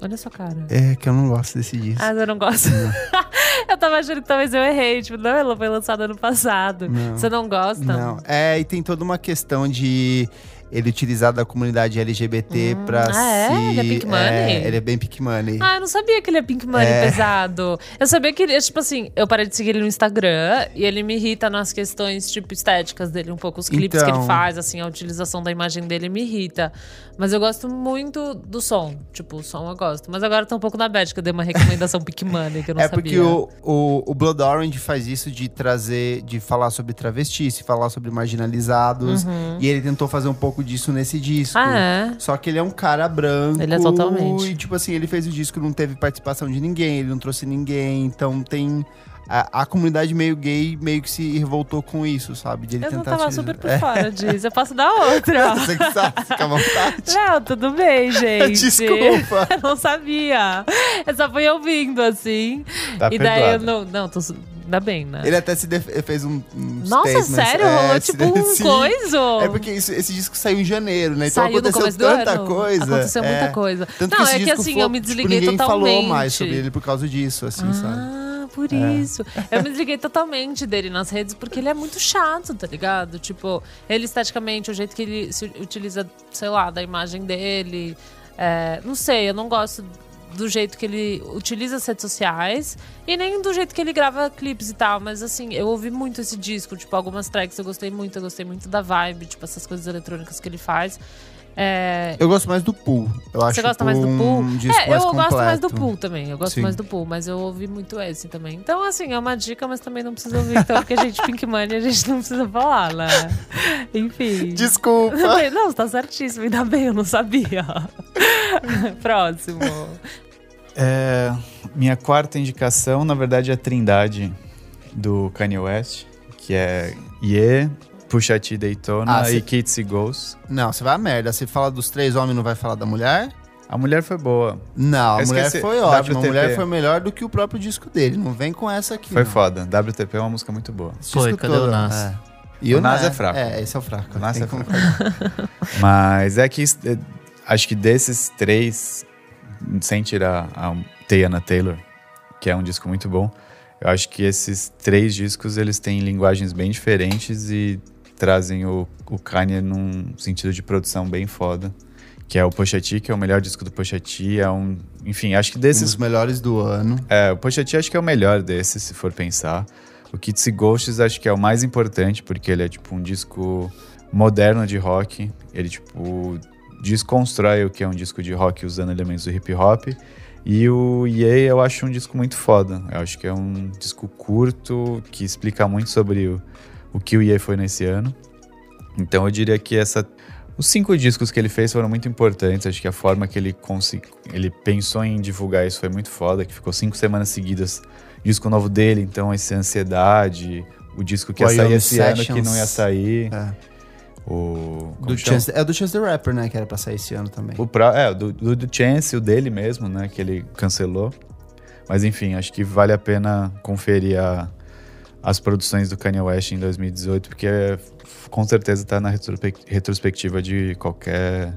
Olha a sua cara. É, que eu não gosto desse disco. Ah, eu não gosto. eu tava achando que talvez eu errei. Tipo, não, ela foi lançada ano passado. Não. Você não gosta? Não, é, e tem toda uma questão de ele utilizar da comunidade LGBT pra ah, se. é? Ele é Pink Money? ele é bem Pink Money. Ah, eu não sabia que ele é Pink Money É. pesado. Eu sabia que ele, tipo assim, eu parei de seguir ele no Instagram e ele me irrita nas questões, tipo, estéticas dele, um pouco os clipes que Então. ele faz, assim, a utilização da imagem dele me irrita. Mas eu gosto muito do som. Tipo, o som eu gosto. Mas agora tá um pouco na bad, que eu dei uma recomendação Pink Money, que eu não é sabia. porque o, o, o Blood Orange faz isso de trazer, de falar sobre travestis, falar sobre marginalizados. E ele tentou fazer um pouco disso nesse disco. Ah, é? Só que ele é um cara branco. Ele é totalmente. E, tipo assim, ele fez o disco, não teve participação de ninguém, ele não trouxe ninguém. Então tem. A, a comunidade meio gay meio que se revoltou com isso, sabe? De ele Eu não tentar tava utilizar- super por É, fora disso. Eu posso dar outra. Você que sabe, fica à vontade. Não, tudo bem, gente. Desculpa. Eu não sabia. Eu só fui ouvindo, assim. Tá e daí eu não. Não, tô. Ainda bem, né? Ele até se fez um. um Nossa, sério? É, Rolou tipo um sim. coiso? É porque isso- esse disco saiu em janeiro, né? Então Saiu no aconteceu tanta coisa. Aconteceu é. muita coisa. Tanto não, esse é que assim, flop- eu me tipo, desliguei ninguém totalmente. falou mais sobre ele por causa disso, assim, sabe? Ah, por isso. Eu me desliguei totalmente dele nas redes porque ele é muito chato, tá ligado? Tipo, ele esteticamente, o jeito que ele se utiliza, sei lá, da imagem dele. é, não sei, eu não gosto do jeito que ele utiliza as redes sociais e nem do jeito que ele grava clipes e tal, mas assim, eu ouvi muito esse disco, tipo, algumas tracks eu gostei muito, eu gostei muito da vibe, tipo, essas coisas eletrônicas que ele faz. É, Eu gosto mais do Pool. Eu acho você gosta mais do Pool? Um é, eu gosto mais do pool também. Eu gosto Sim. mais do pool, mas eu ouvi muito esse também. Então, assim, é uma dica, mas também não precisa ouvir. Então, porque a gente, Pink Money, a gente não precisa falar, né? Enfim. Desculpa. Não, você tá certíssimo, ainda bem, eu não sabia. Próximo. É, minha quarta indicação, na verdade, é a Trindade do Kanye West, que é Ye, T Daytona Ah, cê- e Kids e Goals. Não, você vai a merda. Você fala dos três homens, não vai falar da mulher? A mulher foi boa. Não, a Eu mulher esqueci. foi ótima. A WTP. mulher foi melhor do que o próprio disco dele. Não vem com essa aqui. Foi não. foda. WTP é uma música muito boa. Esse Foi, cadê o todo, Nas? é. E O Nas é fraco. É, esse é o fraco. O Nas é fraco. Mas é que é, acho que desses três, sem tirar a Tayana Taylor, que é um disco muito bom, eu acho que esses três discos eles têm linguagens bem diferentes e trazem o, o Kanye num sentido de produção bem foda. Que é o Pusha T, que é o melhor disco do Pusha T. É um, enfim, acho que Um desses dos melhores do ano. É, o Pusha T acho que é o melhor desses, se for pensar. O Kitsy Ghosts acho que é o mais importante, porque ele é tipo um disco moderno de rock. Ele, tipo, desconstrói o que é um disco de rock usando elementos do hip hop. E o Ye eu acho um disco muito foda. Eu acho que é um disco curto, que explica muito sobre o, o que o Ye foi nesse ano. Então eu diria que essa. Os cinco discos que ele fez foram muito importantes. Acho que a forma que ele, ele pensou em divulgar isso foi muito foda, que ficou cinco semanas seguidas disco novo dele, então essa ansiedade, o disco que ia sair esse ano que Sessions. não ia sair. É. O. Do? Chance, é do Chance the Rapper, né? Que era pra sair esse ano também. O pra, é, do, do, do Chance, o dele mesmo, né? Que ele cancelou. Mas enfim, acho que vale a pena conferir a- as produções do Kanye West em 2018, porque é, com certeza tá na retrospec- retrospectiva de qualquer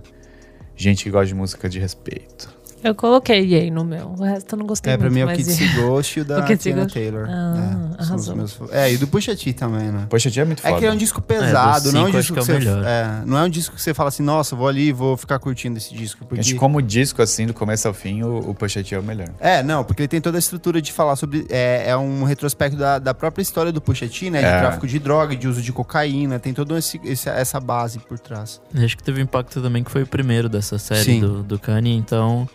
gente que gosta de música de respeito. Eu coloquei Yay no meu. O resto eu não gostei É, pra muito. mim é o Kitsy Ghost e o da Tina Ghost? Taylor. Ah, é, são os arrasou. meus- é, e do Pusha T também, né? Poxa, é muito É foda. que é um disco É, pesado, dos não é um disco que, que você, é melhor. é, não é um disco que você fala assim, nossa, vou ali e vou ficar curtindo esse disco. Porque... Que como disco, assim, do começo ao fim, o, o Pusha T é o melhor. É, não, porque ele tem toda a estrutura de falar sobre. É, é um retrospecto da, da própria história do Pusha T, né? De É. tráfico de droga, de uso de cocaína, tem toda esse, esse- essa base por trás. Acho que teve impacto também que foi o primeiro dessa série Sim. do, do Kanye, então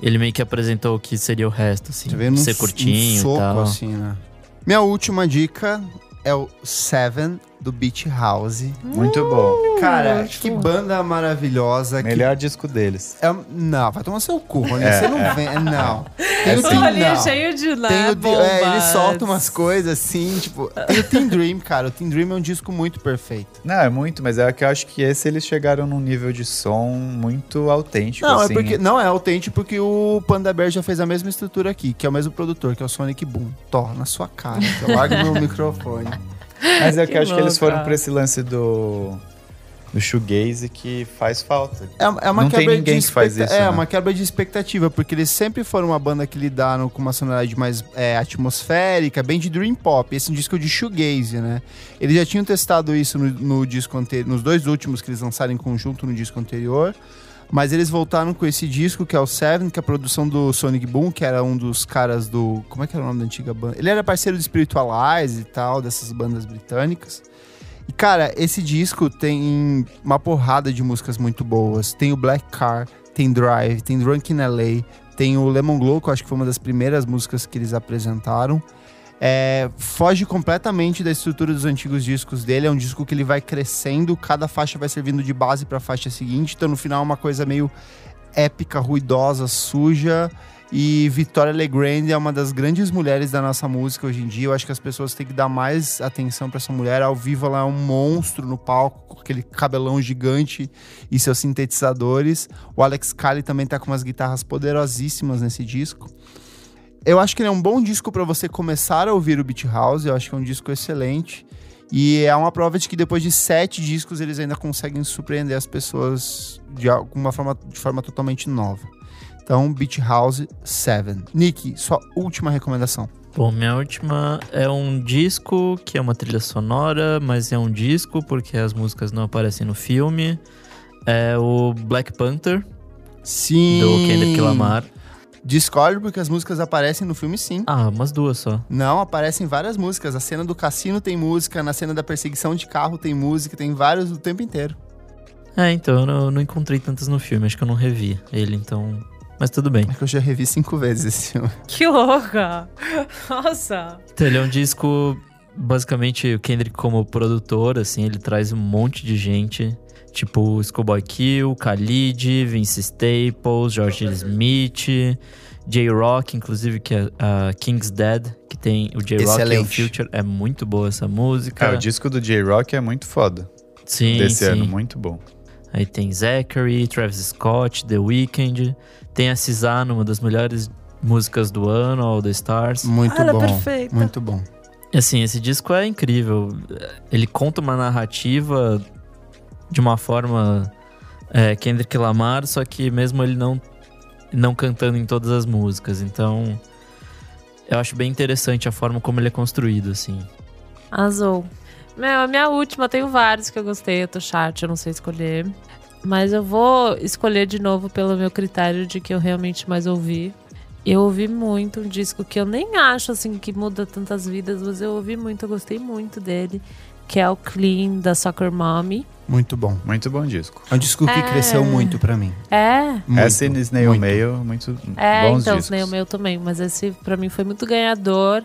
ele meio que apresentou o que seria o resto, assim. Vê num, ser curtinho soco, e tal. assim, né? Minha última dica é o Seven do Beach House. Muito bom. Cara, acho que bom. banda maravilhosa. que Melhor disco deles. É, não, vai tomar seu cu, Rony. É, Você não é. vem. Não. Tem o Tim, olhinho não. cheio de né, Tem o, Tim- bombas. é, ele solta umas coisas assim, tipo. Tem o Team Dream, cara. O Team Dream é um disco muito perfeito. Não, é muito, mas é que eu acho que esse eles chegaram num nível de som muito autêntico, Não, assim. é porque. Não é autêntico porque o Panda Bear já fez a mesma estrutura aqui, que é o mesmo produtor, que é o Sonic Boom. Tó, na sua cara. Eu largo meu microfone. Mas é que, Que eu acho que eles foram pra esse lance do. do shoegaze que faz falta. É, é uma Não tem quebra ninguém de que faz isso, É, né? uma quebra de expectativa, porque eles sempre foram uma banda que lidaram com uma sonoridade mais é, atmosférica, bem de dream pop. Esse é um disco de shoegaze, né? Eles já tinham testado isso no, no disco anterior, nos dois últimos que eles lançaram em conjunto no disco anterior. Mas eles voltaram com esse disco, que é o Seven, que é a produção do Sonic Boom, que era um dos caras do. Como é que era o nome da antiga banda? Ele era parceiro do Spiritualize e tal, dessas bandas britânicas. E, cara, esse disco tem uma porrada de músicas muito boas. Tem o Black Car, tem Drive, tem Drunk in LA, tem o Lemon Glow, que eu acho que foi uma das primeiras músicas que eles apresentaram. É, foge completamente da estrutura dos antigos discos dele. É um disco que ele vai crescendo, cada faixa vai servindo de base para a faixa seguinte. Então, no final, é uma coisa meio épica, ruidosa, suja. E Victoria Legrand é uma das grandes mulheres da nossa música hoje em dia. Eu acho que as pessoas têm que dar mais atenção para essa mulher. Ao vivo, ela é um monstro no palco, com aquele cabelão gigante e seus sintetizadores. O Alex Kali também tá com umas guitarras poderosíssimas nesse disco. Eu acho que ele é um bom disco para você começar a ouvir o Beat House. Eu acho que é um disco excelente. E é uma prova de que depois de sete discos eles ainda conseguem surpreender as pessoas de alguma forma, de forma totalmente nova. Então, Beach House 7. Nick, sua última recomendação. Bom, minha última é um disco que é uma trilha sonora, mas é um disco porque as músicas não aparecem no filme. É o Black Panther, Sim. do Kendrick Lamar. Discordo porque as músicas aparecem no filme sim. Ah, umas duas só. Não, aparecem várias músicas. A cena do cassino tem música, na cena da perseguição de carro tem música, tem vários o tempo inteiro. É, então eu não, não encontrei tantas no filme, acho que eu não revi ele, então. Mas tudo bem. É que eu já revi cinco vezes esse filme. Que louca! Nossa! Então, ele é um disco, basicamente, o Kendrick como produtor, assim, ele traz um monte de gente. Tipo Schoolboy Q, Khalid, Vince Staples, George Smith, J-Rock, inclusive, que é a King's Dead, que tem o J-Rock e o Excelente. Future. É muito boa essa música. Cara, o disco do J-Rock é muito foda. sim, desse sim. ano, muito bom. Aí tem Zachary, Travis Scott, The Weeknd. Tem a SZA numa das melhores músicas do ano, All the Stars. Muito Ah, ela é bom. perfeita. Muito bom. E, Assim, esse disco é incrível. Ele conta uma narrativa de uma forma é, Kendrick Lamar, só que mesmo ele não, não cantando em todas as músicas. Então, eu acho bem interessante a forma como ele é construído, assim. Azul. Meu, a minha última, eu tenho vários que eu gostei, eu tô chat, eu não sei escolher. Mas eu vou escolher de novo pelo meu critério de que eu realmente mais ouvi. Eu ouvi muito um disco que eu nem acho assim que muda tantas vidas, mas eu ouvi muito, eu gostei muito dele, que é o Clean da Soccer Mommy. Muito bom. Muito bom disco. É um disco que É. cresceu muito pra mim. É, Muito, Essa e Snail muito. Mail, muito É, bons então, discos. o meu também, mas esse pra mim foi muito ganhador.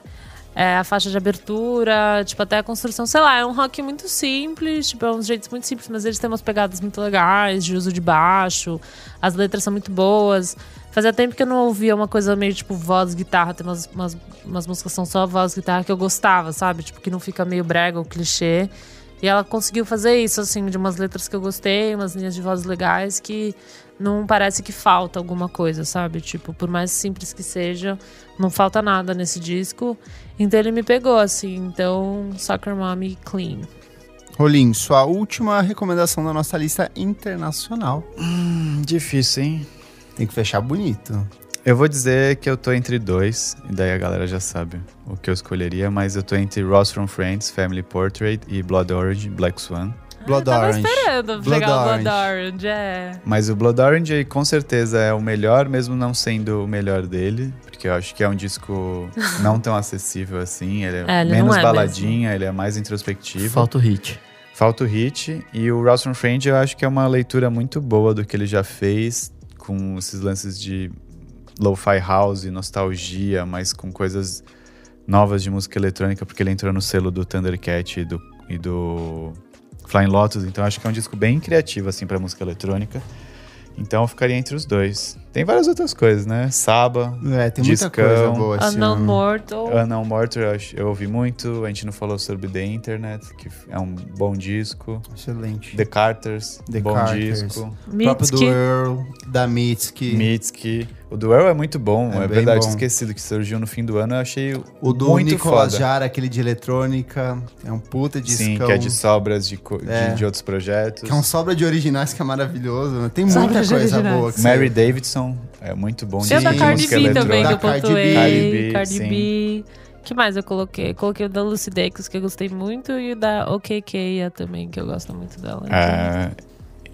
É, a faixa de abertura, tipo, até a construção, sei lá, é um rock muito simples, tipo, é uns jeitos muito simples, mas eles têm umas pegadas muito legais, de uso de baixo, as letras são muito boas. Fazia tempo que eu não ouvia uma coisa meio tipo voz, guitarra, tem umas, umas, umas músicas que são só voz, guitarra que eu gostava, sabe? Tipo, que não fica meio brega ou clichê. E ela conseguiu fazer isso, assim, de umas letras que eu gostei, umas linhas de voz legais que não parece que falta alguma coisa, sabe? Tipo, por mais simples que seja, não falta nada nesse disco. Então ele me pegou, assim. Então, Soccer Mommy Clean. Rolim, sua última recomendação da nossa lista internacional. Hum, difícil, hein? Tem que fechar bonito. Eu vou dizer que eu tô entre dois, e daí a galera já sabe o que eu escolheria, mas eu tô entre Ross from Friends, Family Portrait e Blood Orange, Black Swan. Blood eu tava Orange. esperando Blood chegar o Blood Orange. Orange, é. Mas o Blood Orange com certeza é o melhor, mesmo não sendo o melhor dele, porque eu acho que é um disco não tão acessível assim, ele é, É, ele menos é baladinha, ele é mais introspectivo. Falta o hit. Falta o hit. E o Ross from Friends eu acho que é uma leitura muito boa do que ele já fez, com esses lances de lo-fi house, nostalgia, mas com coisas novas de música eletrônica, porque ele entrou no selo do Thundercat e do, e do Flying Lotus, então acho que é um disco bem criativo, assim, pra música eletrônica. Então eu ficaria entre os dois. Tem várias outras coisas, né? Saba, É, tem muita Discão. coisa boa esse Unknown. Mortal. Unknown Mortal, eu, eu ouvi muito. A gente não falou sobre The Internet, que é um bom disco. Excelente. The Carters, The bom Carters. disco. O próprio do Mitski. Earl, da Mitski. Mitski. O Duel é muito bom, É é, verdade, bom. esquecido que surgiu no fim do ano. Eu achei O do muito Nicolas foda. Jara, aquele de eletrônica. É um puta discão. Sim, que é de sobras de, co- de- É. de outros projetos. Que é um sobra de originais que é maravilhoso. né? Tem Sobra muita coisa originais. boa. Que Mary saiu. Davidson é muito bom. Tem o da Cardi B também, que eu Da Cardi pontuei. Cardi B, Cardi. B. que mais eu coloquei? Coloquei o da Lucy Dacus, que eu gostei muito, e o da OKK também, que eu gosto muito dela. É,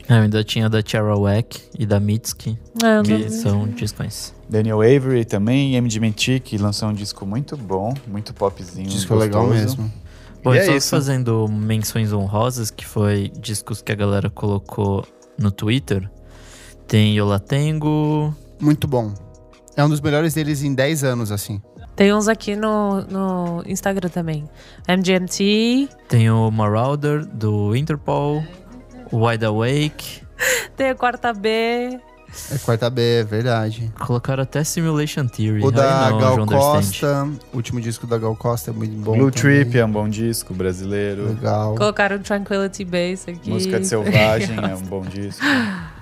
Eu ainda tinha da Charawack e da Mitski, Ah, que não- são discos. Daniel Avery também, MGMT, que lançou um disco muito bom, muito popzinho. Disco legal gostoso. mesmo. Bom, E é só isso. fazendo menções honrosas, que foi discos que a galera colocou no Twitter. Tem Yolatengo, Muito bom. É um dos melhores deles em 10 anos, assim. Tem uns aqui no, no Instagram também. MGMT, tem o Marauder, do Interpol, o Wide Awake. tem a Quarta B. É quarta B, é verdade. Colocaram até Simulation Theory. O da Gal. Costa, o último disco da Gal Costa é muito bom. Blue também. Trip é um bom disco brasileiro. Legal. Colocaram Tranquility Base aqui. Música de Selvagem é um bom disco.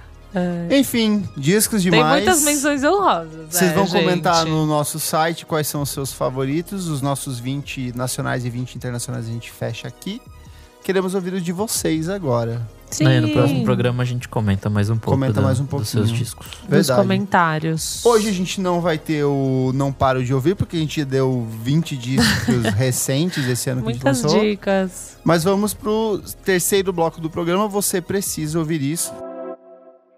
Enfim, discos Tem demais. muitas menções honrosas. Vocês é, vão comentar gente. no nosso site quais são os seus favoritos. Os nossos 20 nacionais e 20 internacionais a gente fecha aqui. Queremos ouvir os de vocês agora. Sim. Aí no próximo programa a gente comenta mais um pouco Comenta da- mais um dos seus pouquinho. discos. Verdade. comentários. Hoje a gente não vai ter o Não Paro de Ouvir, porque a gente deu 20 discos recentes esse ano que a Muitas gente lançou. dicas. Mas vamos pro terceiro bloco do programa. Você precisa ouvir isso.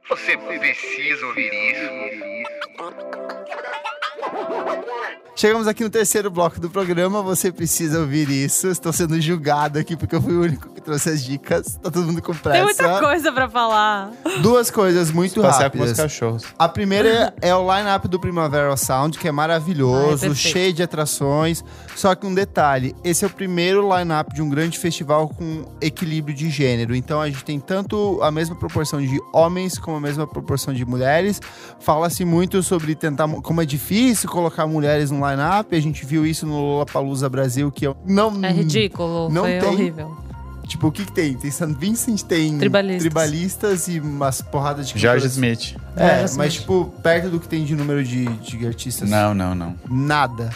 Você precisa ouvir isso. Chegamos aqui no terceiro bloco do programa. Você precisa ouvir isso. Estou sendo julgado aqui porque eu fui o único que trouxe as dicas. Tá todo mundo com pressa. Tem muita coisa pra falar. Duas coisas muito Passear com meus rápidas. cachorros. A primeira é o line-up do Primavera Sound, que é maravilhoso, perfeito. cheio de atrações. Só que um detalhe: esse é o primeiro line-up de um grande festival com equilíbrio de gênero. Então a gente tem tanto a mesma proporção de homens como a mesma proporção de mulheres. Fala-se muito sobre tentar como é difícil colocar mulheres no line-up. A gente viu isso no Lollapalooza Brasil, que eu não É ridículo. Não foi tem. horrível. Tipo, o que, que tem? Tem St. Vincent, tem Tribalistas. tribalistas e umas porradas de George. Smith. É, George mas Smith. tipo, perto do que tem de número de, de artistas. Não, não, não. Nada.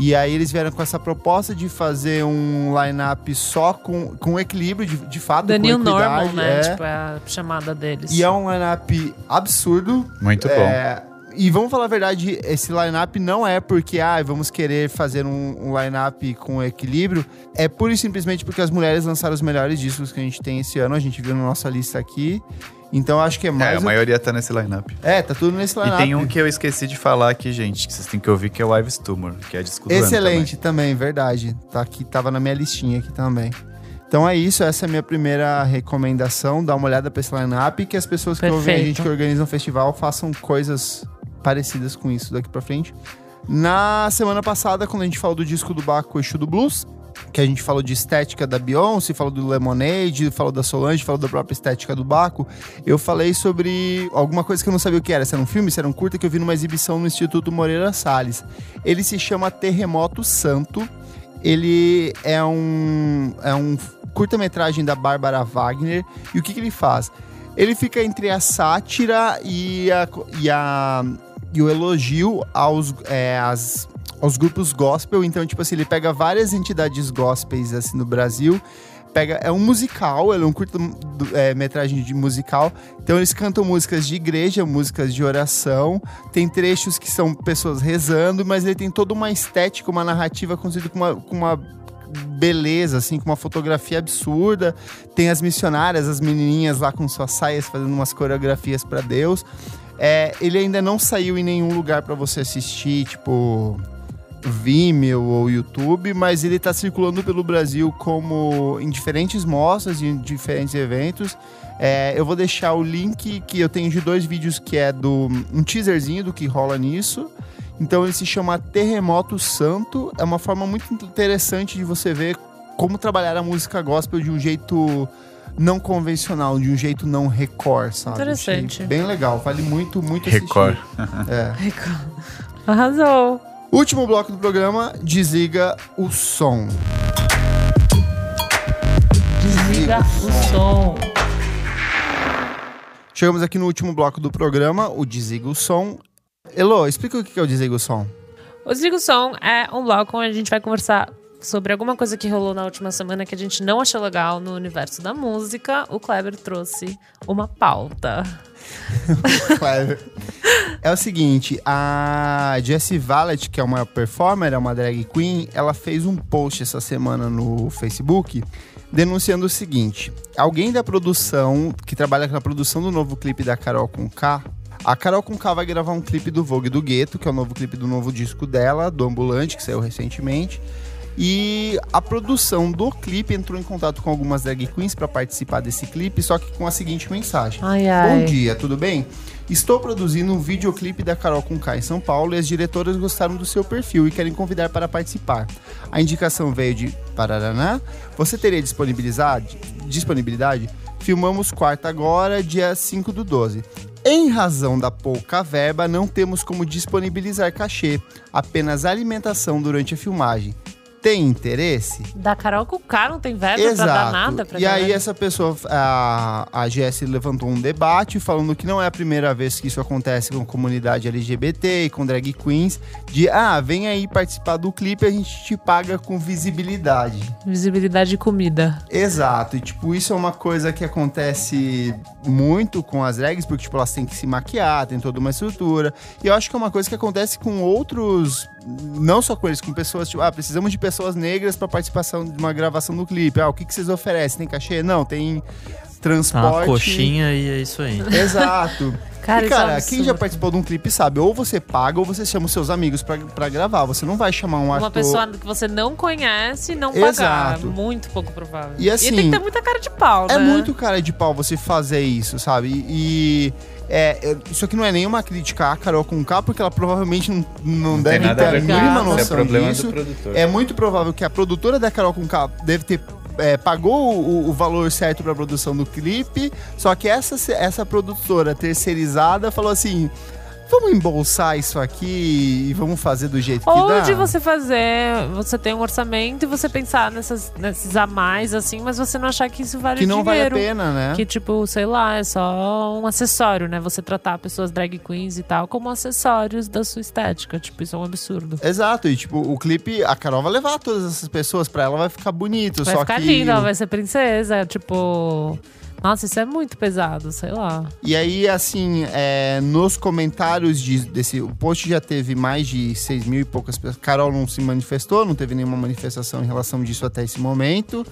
E aí eles vieram com essa proposta de fazer um line-up só com, com equilíbrio, de, de fato, The com. Normal, né? é. Tipo, é a chamada deles. E é um line-up absurdo. Muito bom. É, e vamos falar a verdade, esse line-up não é porque ah, vamos querer fazer um, um line-up com equilíbrio. É pura e simplesmente porque as mulheres lançaram os melhores discos que a gente tem esse ano. A gente viu na nossa lista aqui. Então acho que é É, mais. a maioria tá nesse lineup. É, tá tudo nesse E line-up. tem um que eu esqueci de falar aqui, gente, que vocês têm que ouvir, que é o Ives Tumor, que é disco Excelente também. verdade. Tá aqui, tava na minha listinha aqui também. Então é isso, essa é a minha primeira recomendação. Dá uma olhada pra esse line-up e que as pessoas que ouvem a Perfeito. gente que organiza um festival façam coisas parecidas com isso daqui pra frente. Na semana passada, quando a gente falou do disco do Baco Exu do Blues, que a gente falou de estética da Beyoncé, falou do Lemonade, falou da Solange, falou da própria estética do Baco, eu falei sobre alguma coisa que eu não sabia o que era, se era um filme, se era um curta, que eu vi numa exibição no Instituto Moreira Salles. Ele se chama Terremoto Santo. Ele é um, é um curta-metragem da Bárbara Wagner. E o que, que ele faz? Ele fica entre a sátira e, a, e, a, e o elogio aos, é, às- aos grupos gospel. Então, tipo assim, ele pega várias entidades gospels assim, no Brasil. Pega, é um musical, ele é um curta-metragem de musical. Então eles cantam músicas de igreja, músicas de oração. Tem trechos que são pessoas rezando, mas ele tem toda uma estética, uma narrativa construída com uma, com uma beleza, assim, com uma fotografia absurda. Tem as missionárias, as menininhas lá com suas saias fazendo umas coreografias para Deus. É, ele ainda não saiu em nenhum lugar para você assistir, tipo Vimeo ou YouTube, mas ele tá circulando pelo Brasil como em diferentes mostras, em diferentes eventos. É, eu vou deixar o link que eu tenho de dois vídeos que é do um teaserzinho do que rola nisso. Então ele se chama Terremoto Santo. É uma forma muito interessante de você ver como trabalhar a música gospel de um jeito não convencional, de um jeito não record, sabe? Interessante. Achei Bem legal, vale muito, muito Record. É. Arrasou. Último bloco do programa, desliga o som. Desliga o som. Chegamos aqui no último bloco do programa, o desliga o som. Elo, explica o que é o desliga o som. O Desliga o Som é um bloco onde a gente vai conversar sobre alguma coisa que rolou na última semana que a gente não achou legal no universo da música. O Kleber trouxe uma pauta. Clever. É o seguinte, a Jessie Vallet, que é uma performer, é uma drag queen, ela fez um post essa semana no Facebook denunciando o seguinte: alguém da produção, que trabalha na produção do novo clipe da Carol com K, a Carol com K vai gravar um clipe do Vogue do Gueto, que é o novo clipe do novo disco dela, do Ambulante, que saiu recentemente. E a produção do clipe entrou em contato com algumas drag queens para participar desse clipe, só que com a seguinte mensagem: Ai, Bom ai. dia, tudo bem? Estou produzindo um videoclipe da Carol com K em São Paulo e as diretoras gostaram do seu perfil e querem convidar para participar. A indicação veio de Pararaná. Você teria disponibilidade? disponibilidade? Filmamos quarta agora, dia 5 do 12. Em razão da pouca verba, não temos como disponibilizar cachê, apenas alimentação durante a filmagem. Tem interesse? Da Carol com o cara não tem verba pra dar nada pra e aí essa pessoa, a, a GS levantou um debate falando que não é a primeira vez que isso acontece com a comunidade LGBT e com drag queens, de ah, vem aí participar do clipe, a gente te paga com visibilidade. Visibilidade de comida. Exato, e tipo, isso é uma coisa que acontece muito com as drags, porque tipo, elas têm que se maquiar, tem toda uma estrutura. E eu acho que é uma coisa que acontece com outros, não só com eles, com pessoas, tipo, ah, precisamos de pessoas negras para participação de uma gravação do clipe. Ah, o que, que vocês oferecem? Tem cachê? Não, tem transporte. Tá uma coxinha e é isso aí. Exato. Cara, e, é cara, quem já participou de um clipe sabe, ou você paga ou você chama os seus amigos pra, pra gravar. Você não vai chamar um Uma ator. pessoa que você não conhece e não pagar. Exato. Muito pouco provável. E assim, tem que ter muita cara de pau, né? É muito cara de pau você fazer isso, sabe? E. é, isso aqui não é nenhuma crítica à Carol com K, porque ela provavelmente não, não, deve ter a mínima é noção é disso. É muito provável que a produtora da Carol com K deve ter. é, pagou o, o valor certo pra produção do clipe, só que essa, essa produtora terceirizada falou assim: vamos embolsar isso aqui e vamos fazer do jeito que Ou dá? de você fazer, você tem um orçamento e você pensar nessas, nesses a mais, assim, mas você não achar que isso vale que não vale a dinheiro. pena, né? Que, tipo, sei lá, é só um acessório, né? Você tratar pessoas drag queens e tal como acessórios da sua estética. Tipo, isso é um absurdo. Exato, e tipo, o clipe, a Carol vai levar todas essas pessoas pra ela, vai ficar bonito, Vai só ficar que... linda, ela vai ser princesa. Tipo. Nossa, isso é muito pesado, sei lá. E aí, assim, é, nos comentários de- desse. O post já teve mais de 6 mil e poucas pessoas. Carol não se manifestou, não teve nenhuma manifestação em relação disso até esse momento.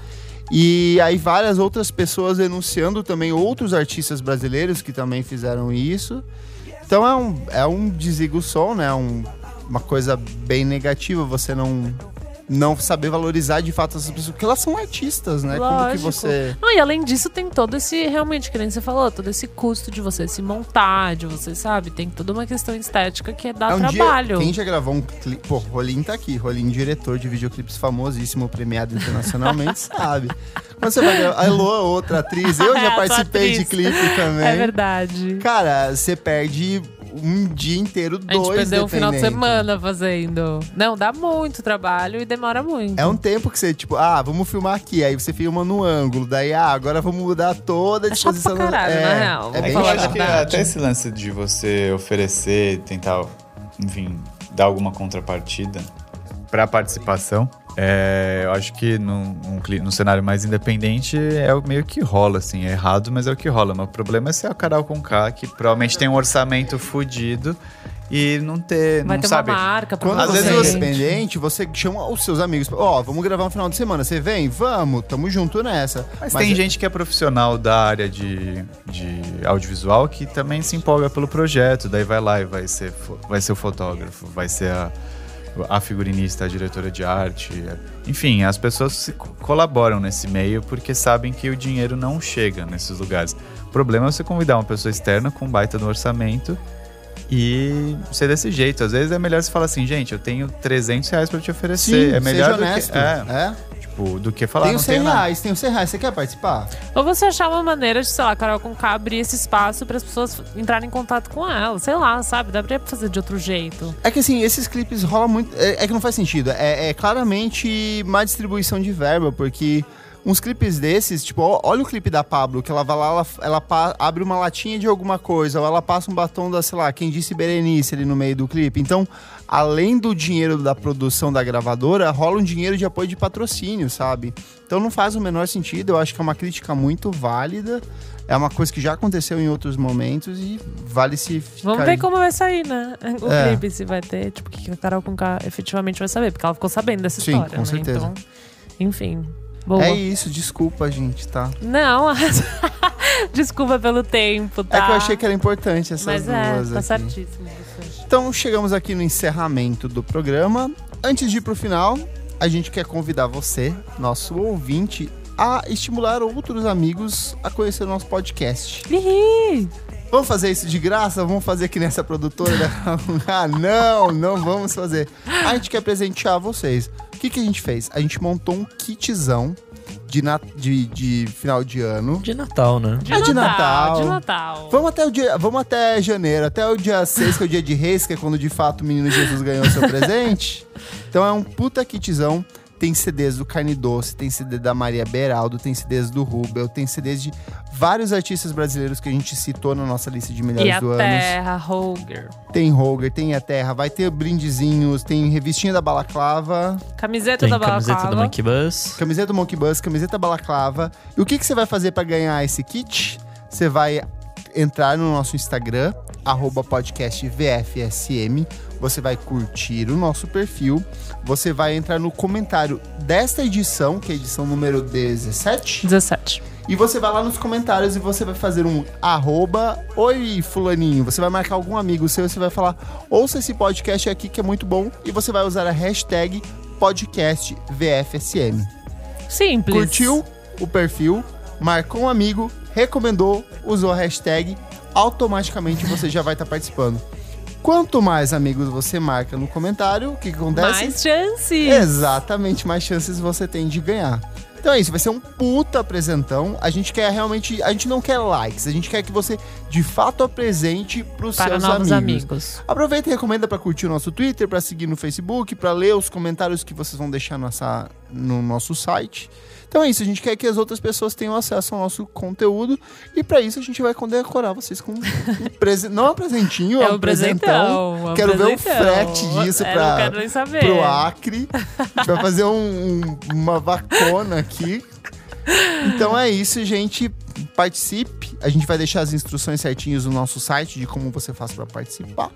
E aí, várias outras pessoas denunciando também outros artistas brasileiros que também fizeram isso. Então é um, é um desliga o som, né? Um, uma coisa bem negativa você não. Não saber valorizar de fato essas pessoas, porque elas são artistas, né? Como que Lógico. você. Não, e além disso, tem todo esse, realmente, que nem você falou, todo esse custo de você se montar, de você, sabe? Tem toda uma questão estética que é dar É um trabalho. Dia, quem já gravou um clipe. Pô, Rolim tá aqui. Rolim, diretor de videoclipes famosíssimo, premiado internacionalmente, sabe. Quando você vai gravar. A Elô é outra atriz. Eu já participei de clipe também. É verdade. Cara, você perde um dia inteiro, A gente dois perdeu um final de semana fazendo. Não, dá muito trabalho e demora muito. É um tempo que você, tipo, ah, vamos filmar aqui. Aí você filma no ângulo. Daí, ah, agora vamos mudar toda a É chato disposição. pra caralho, é, na real. É É bem que eu acho que até esse lance de você oferecer, tentar, enfim, dar alguma contrapartida pra participação, é, eu acho que num, num num cenário mais independente é o meio que rola, assim, é errado, mas é o que rola. Mas o problema é ser a Carol com K, que provavelmente tem um orçamento fudido e não ter, Vai não ter sabe. uma marca pra Quando Às você vezes é independente, você chama os seus amigos. Ó, vamos gravar um final de semana. Você vem? Vamos, tamo junto nessa. Mas, tem gente que é profissional da área de, de audiovisual que também se empolga pelo projeto, daí vai lá e vai ser, vai ser o fotógrafo, vai ser a, a figurinista, a diretora de arte. Enfim, as pessoas colaboram nesse meio porque sabem que o dinheiro não chega nesses lugares. O problema é você convidar uma pessoa externa com um baita no orçamento e ser desse jeito. Às vezes é melhor você falar assim, gente, eu tenho 300 reais pra te oferecer. Sim, é melhor seja do honesto. que, é, é. Tipo, do que falar Tenho não 100 tenho nada. reais, tenho 100 reais. Você quer participar? Ou você achar uma maneira de, sei lá, Carol com K abrir esse espaço para as pessoas entrarem em contato com ela. Sei lá, sabe? Dá pra fazer de outro jeito. É que assim, esses clipes rolam muito. É, é que não faz sentido. É, é claramente má distribuição de verba, porque uns clipes desses, tipo, ó, olha o clipe da Pablo, que ela vai lá, ela, ela pa- abre uma latinha de alguma coisa, ou ela passa um batom da, sei lá, quem disse Berenice ali no meio do clipe. Então, além do dinheiro da produção da gravadora, rola um dinheiro de apoio de patrocínio, sabe? Então não faz o menor sentido. Eu acho que é uma crítica muito válida. É uma coisa que já aconteceu em outros momentos e vale se ficar... Vamos ver como vai sair, né? O É. clipe, se vai ter, tipo, o que a Carol com K efetivamente vai saber, porque ela ficou sabendo dessa Sim, história, com né? certeza. Então, enfim. Boa. É isso, desculpa, gente, tá? Não, desculpa pelo tempo, tá? É que eu achei que era importante essas Mas é, duas tá aqui. certíssimo. Então chegamos aqui no encerramento do programa. Antes de ir pro final, a gente quer convidar você, nosso ouvinte, a estimular outros amigos a conhecer o nosso podcast. Vamos fazer isso de graça? Vamos fazer aqui nessa produtora? ah, não, não vamos fazer. A gente quer presentear vocês. O que, que a gente fez? A gente montou um kitzão de, na- de, de final de ano. De Natal, né? de É de Natal, Natal. de Natal. Vamos até, o dia, vamos até janeiro, até o dia 6, que é o dia de reis, que é quando de fato o menino Jesus ganhou seu presente. Então é um puta kitzão. Tem CDs do Carne Doce, tem CD da Maria Beraldo, tem CDs do Rubel, tem CDs de vários artistas brasileiros que a gente citou na nossa lista de melhores E a do ano. Terra, Roger. Tem Roger, tem a Terra, vai ter brindezinhos, tem revistinha da Balaclava, Camiseta Tem da camiseta Balaclava. do Monkey Bus. camiseta do Monkey Bus, camiseta Balaclava. E o que, que você vai fazer para ganhar esse kit? Você vai entrar no nosso Instagram, arroba podcast VFSM. Você vai curtir o nosso perfil. Você vai entrar no comentário desta edição, que é a edição número 17. 17. E você vai lá nos comentários e você vai fazer um arroba Oi, fulaninho. Você vai marcar algum amigo seu e você vai falar ouça esse podcast aqui que é muito bom. E você vai usar a hashtag podcast VFSM. Simples. Curtiu o perfil, marcou um amigo, recomendou, usou a hashtag, automaticamente você já vai estar participando. Quanto mais amigos você marca no comentário, o que, que acontece? Mais chances. Exatamente, mais chances você tem de ganhar. Então é isso, vai ser um puta apresentão. A gente quer realmente, a gente não quer likes, a gente quer que você de fato apresente pros Para seus novos amigos. amigos. Aproveita e recomenda pra curtir o nosso Twitter, pra seguir no Facebook, pra ler os comentários que vocês vão deixar nessa, no nosso site. Então é isso, a gente quer que as outras pessoas tenham acesso ao nosso conteúdo e pra isso a gente vai condecorar vocês com um presente, não um presentinho, é um presentão. presentão. é um Quero ver o frete disso É, quero nem saber. pro Acre. A gente vai fazer um- um- uma vacona aqui. Então é isso, gente. Participe. A gente vai deixar as instruções certinhas no nosso site de como você faz pra participar.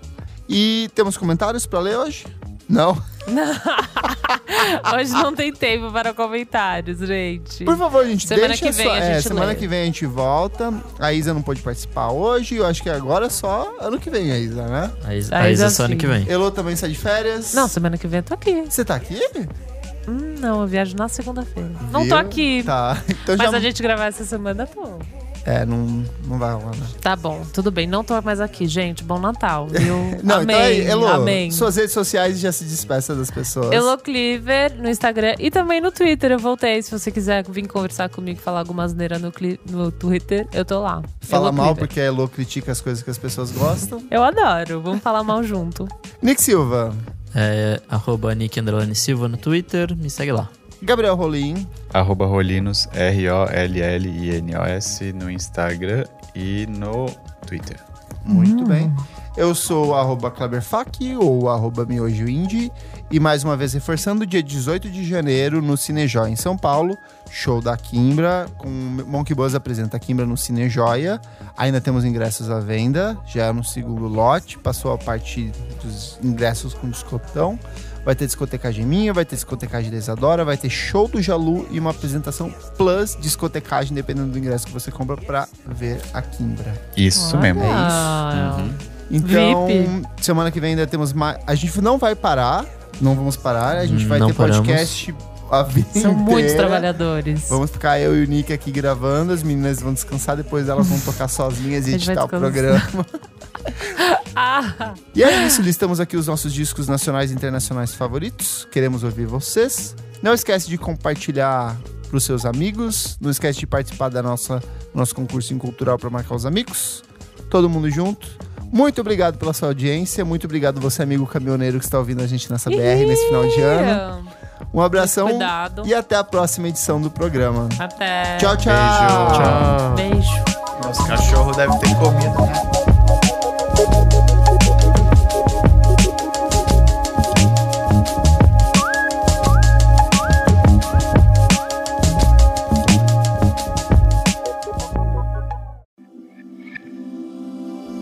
E temos comentários pra ler hoje? Não? Hoje não tem tempo para comentários, gente. Por favor, gente, Semana deixa que vem sua- a é, gente semana lê. que vem a gente volta. A Isa não pôde participar hoje. Eu acho que agora é só ano que vem a Isa, né? A Isa, A a Isa Isa só ano que vem. Elô também sai de férias. Não, semana que vem eu tô aqui. Você tá aqui? Hum, não, eu viajo na segunda-feira. Não tô aqui. Tá. Então Mas já. a gente gravar essa semana, tô. É, não, não vai rolar, né? Tá bom, tudo bem. Não tô mais aqui, gente. Bom Natal, viu? Não, amém, então aí, Elô, amém. suas redes sociais já se despeça das pessoas. Elo Cleaver no Instagram e também no Twitter. Eu voltei. Se você quiser vir conversar comigo, falar alguma asneira no, no Twitter, eu tô lá. Fala Elo mal Cleaver. porque a Elo critica as coisas que as pessoas gostam. Eu adoro. Vamos falar mal junto. Nick Silva, É arroba Nick Silva no Twitter, me segue lá. Gabriel Rolim, Arroba Rolinos, R-O-L-L-I-N-O-S, no Instagram e no Twitter. muito bem. Eu sou o arroba Kleberfac ou arroba miojoindie. E mais uma vez reforçando, dia 18 de janeiro no Cinejóia em São Paulo, show da Kimbra, com Monkey Buzz apresenta a Kimbra no Cinejóia. Ainda temos ingressos à venda, já é no segundo lote, passou a parte dos ingressos com descontão. Vai ter discotecagem minha, vai ter discotecagem da Isadora, vai ter show do Jalu e uma apresentação plus discotecagem, dependendo do ingresso que você compra pra ver a Kimbra. Isso mesmo. É Ah, Então, VIP. semana que vem ainda temos mais. A gente não vai parar, não vamos parar, a gente vai Não ter paramos. podcast a vida São muitos inteira. trabalhadores. Vamos ficar eu e o Nick aqui gravando, as meninas vão descansar, depois elas vão tocar sozinhas e editar o programa. Ah, E é isso, listamos aqui os nossos discos nacionais e internacionais favoritos. Queremos ouvir vocês. Não esquece de compartilhar para os seus amigos. Não esquece de participar da nossa nosso concurso em cultural para marcar os amigos. Todo mundo junto. Muito obrigado pela sua audiência. Muito obrigado você, amigo caminhoneiro que está ouvindo a gente nessa BR nesse final de ano. Um abração Cuidado. e até a próxima edição do programa. Até. Tchau, tchau. Tchau. Beijo. Nosso cachorro deve ter comido, né?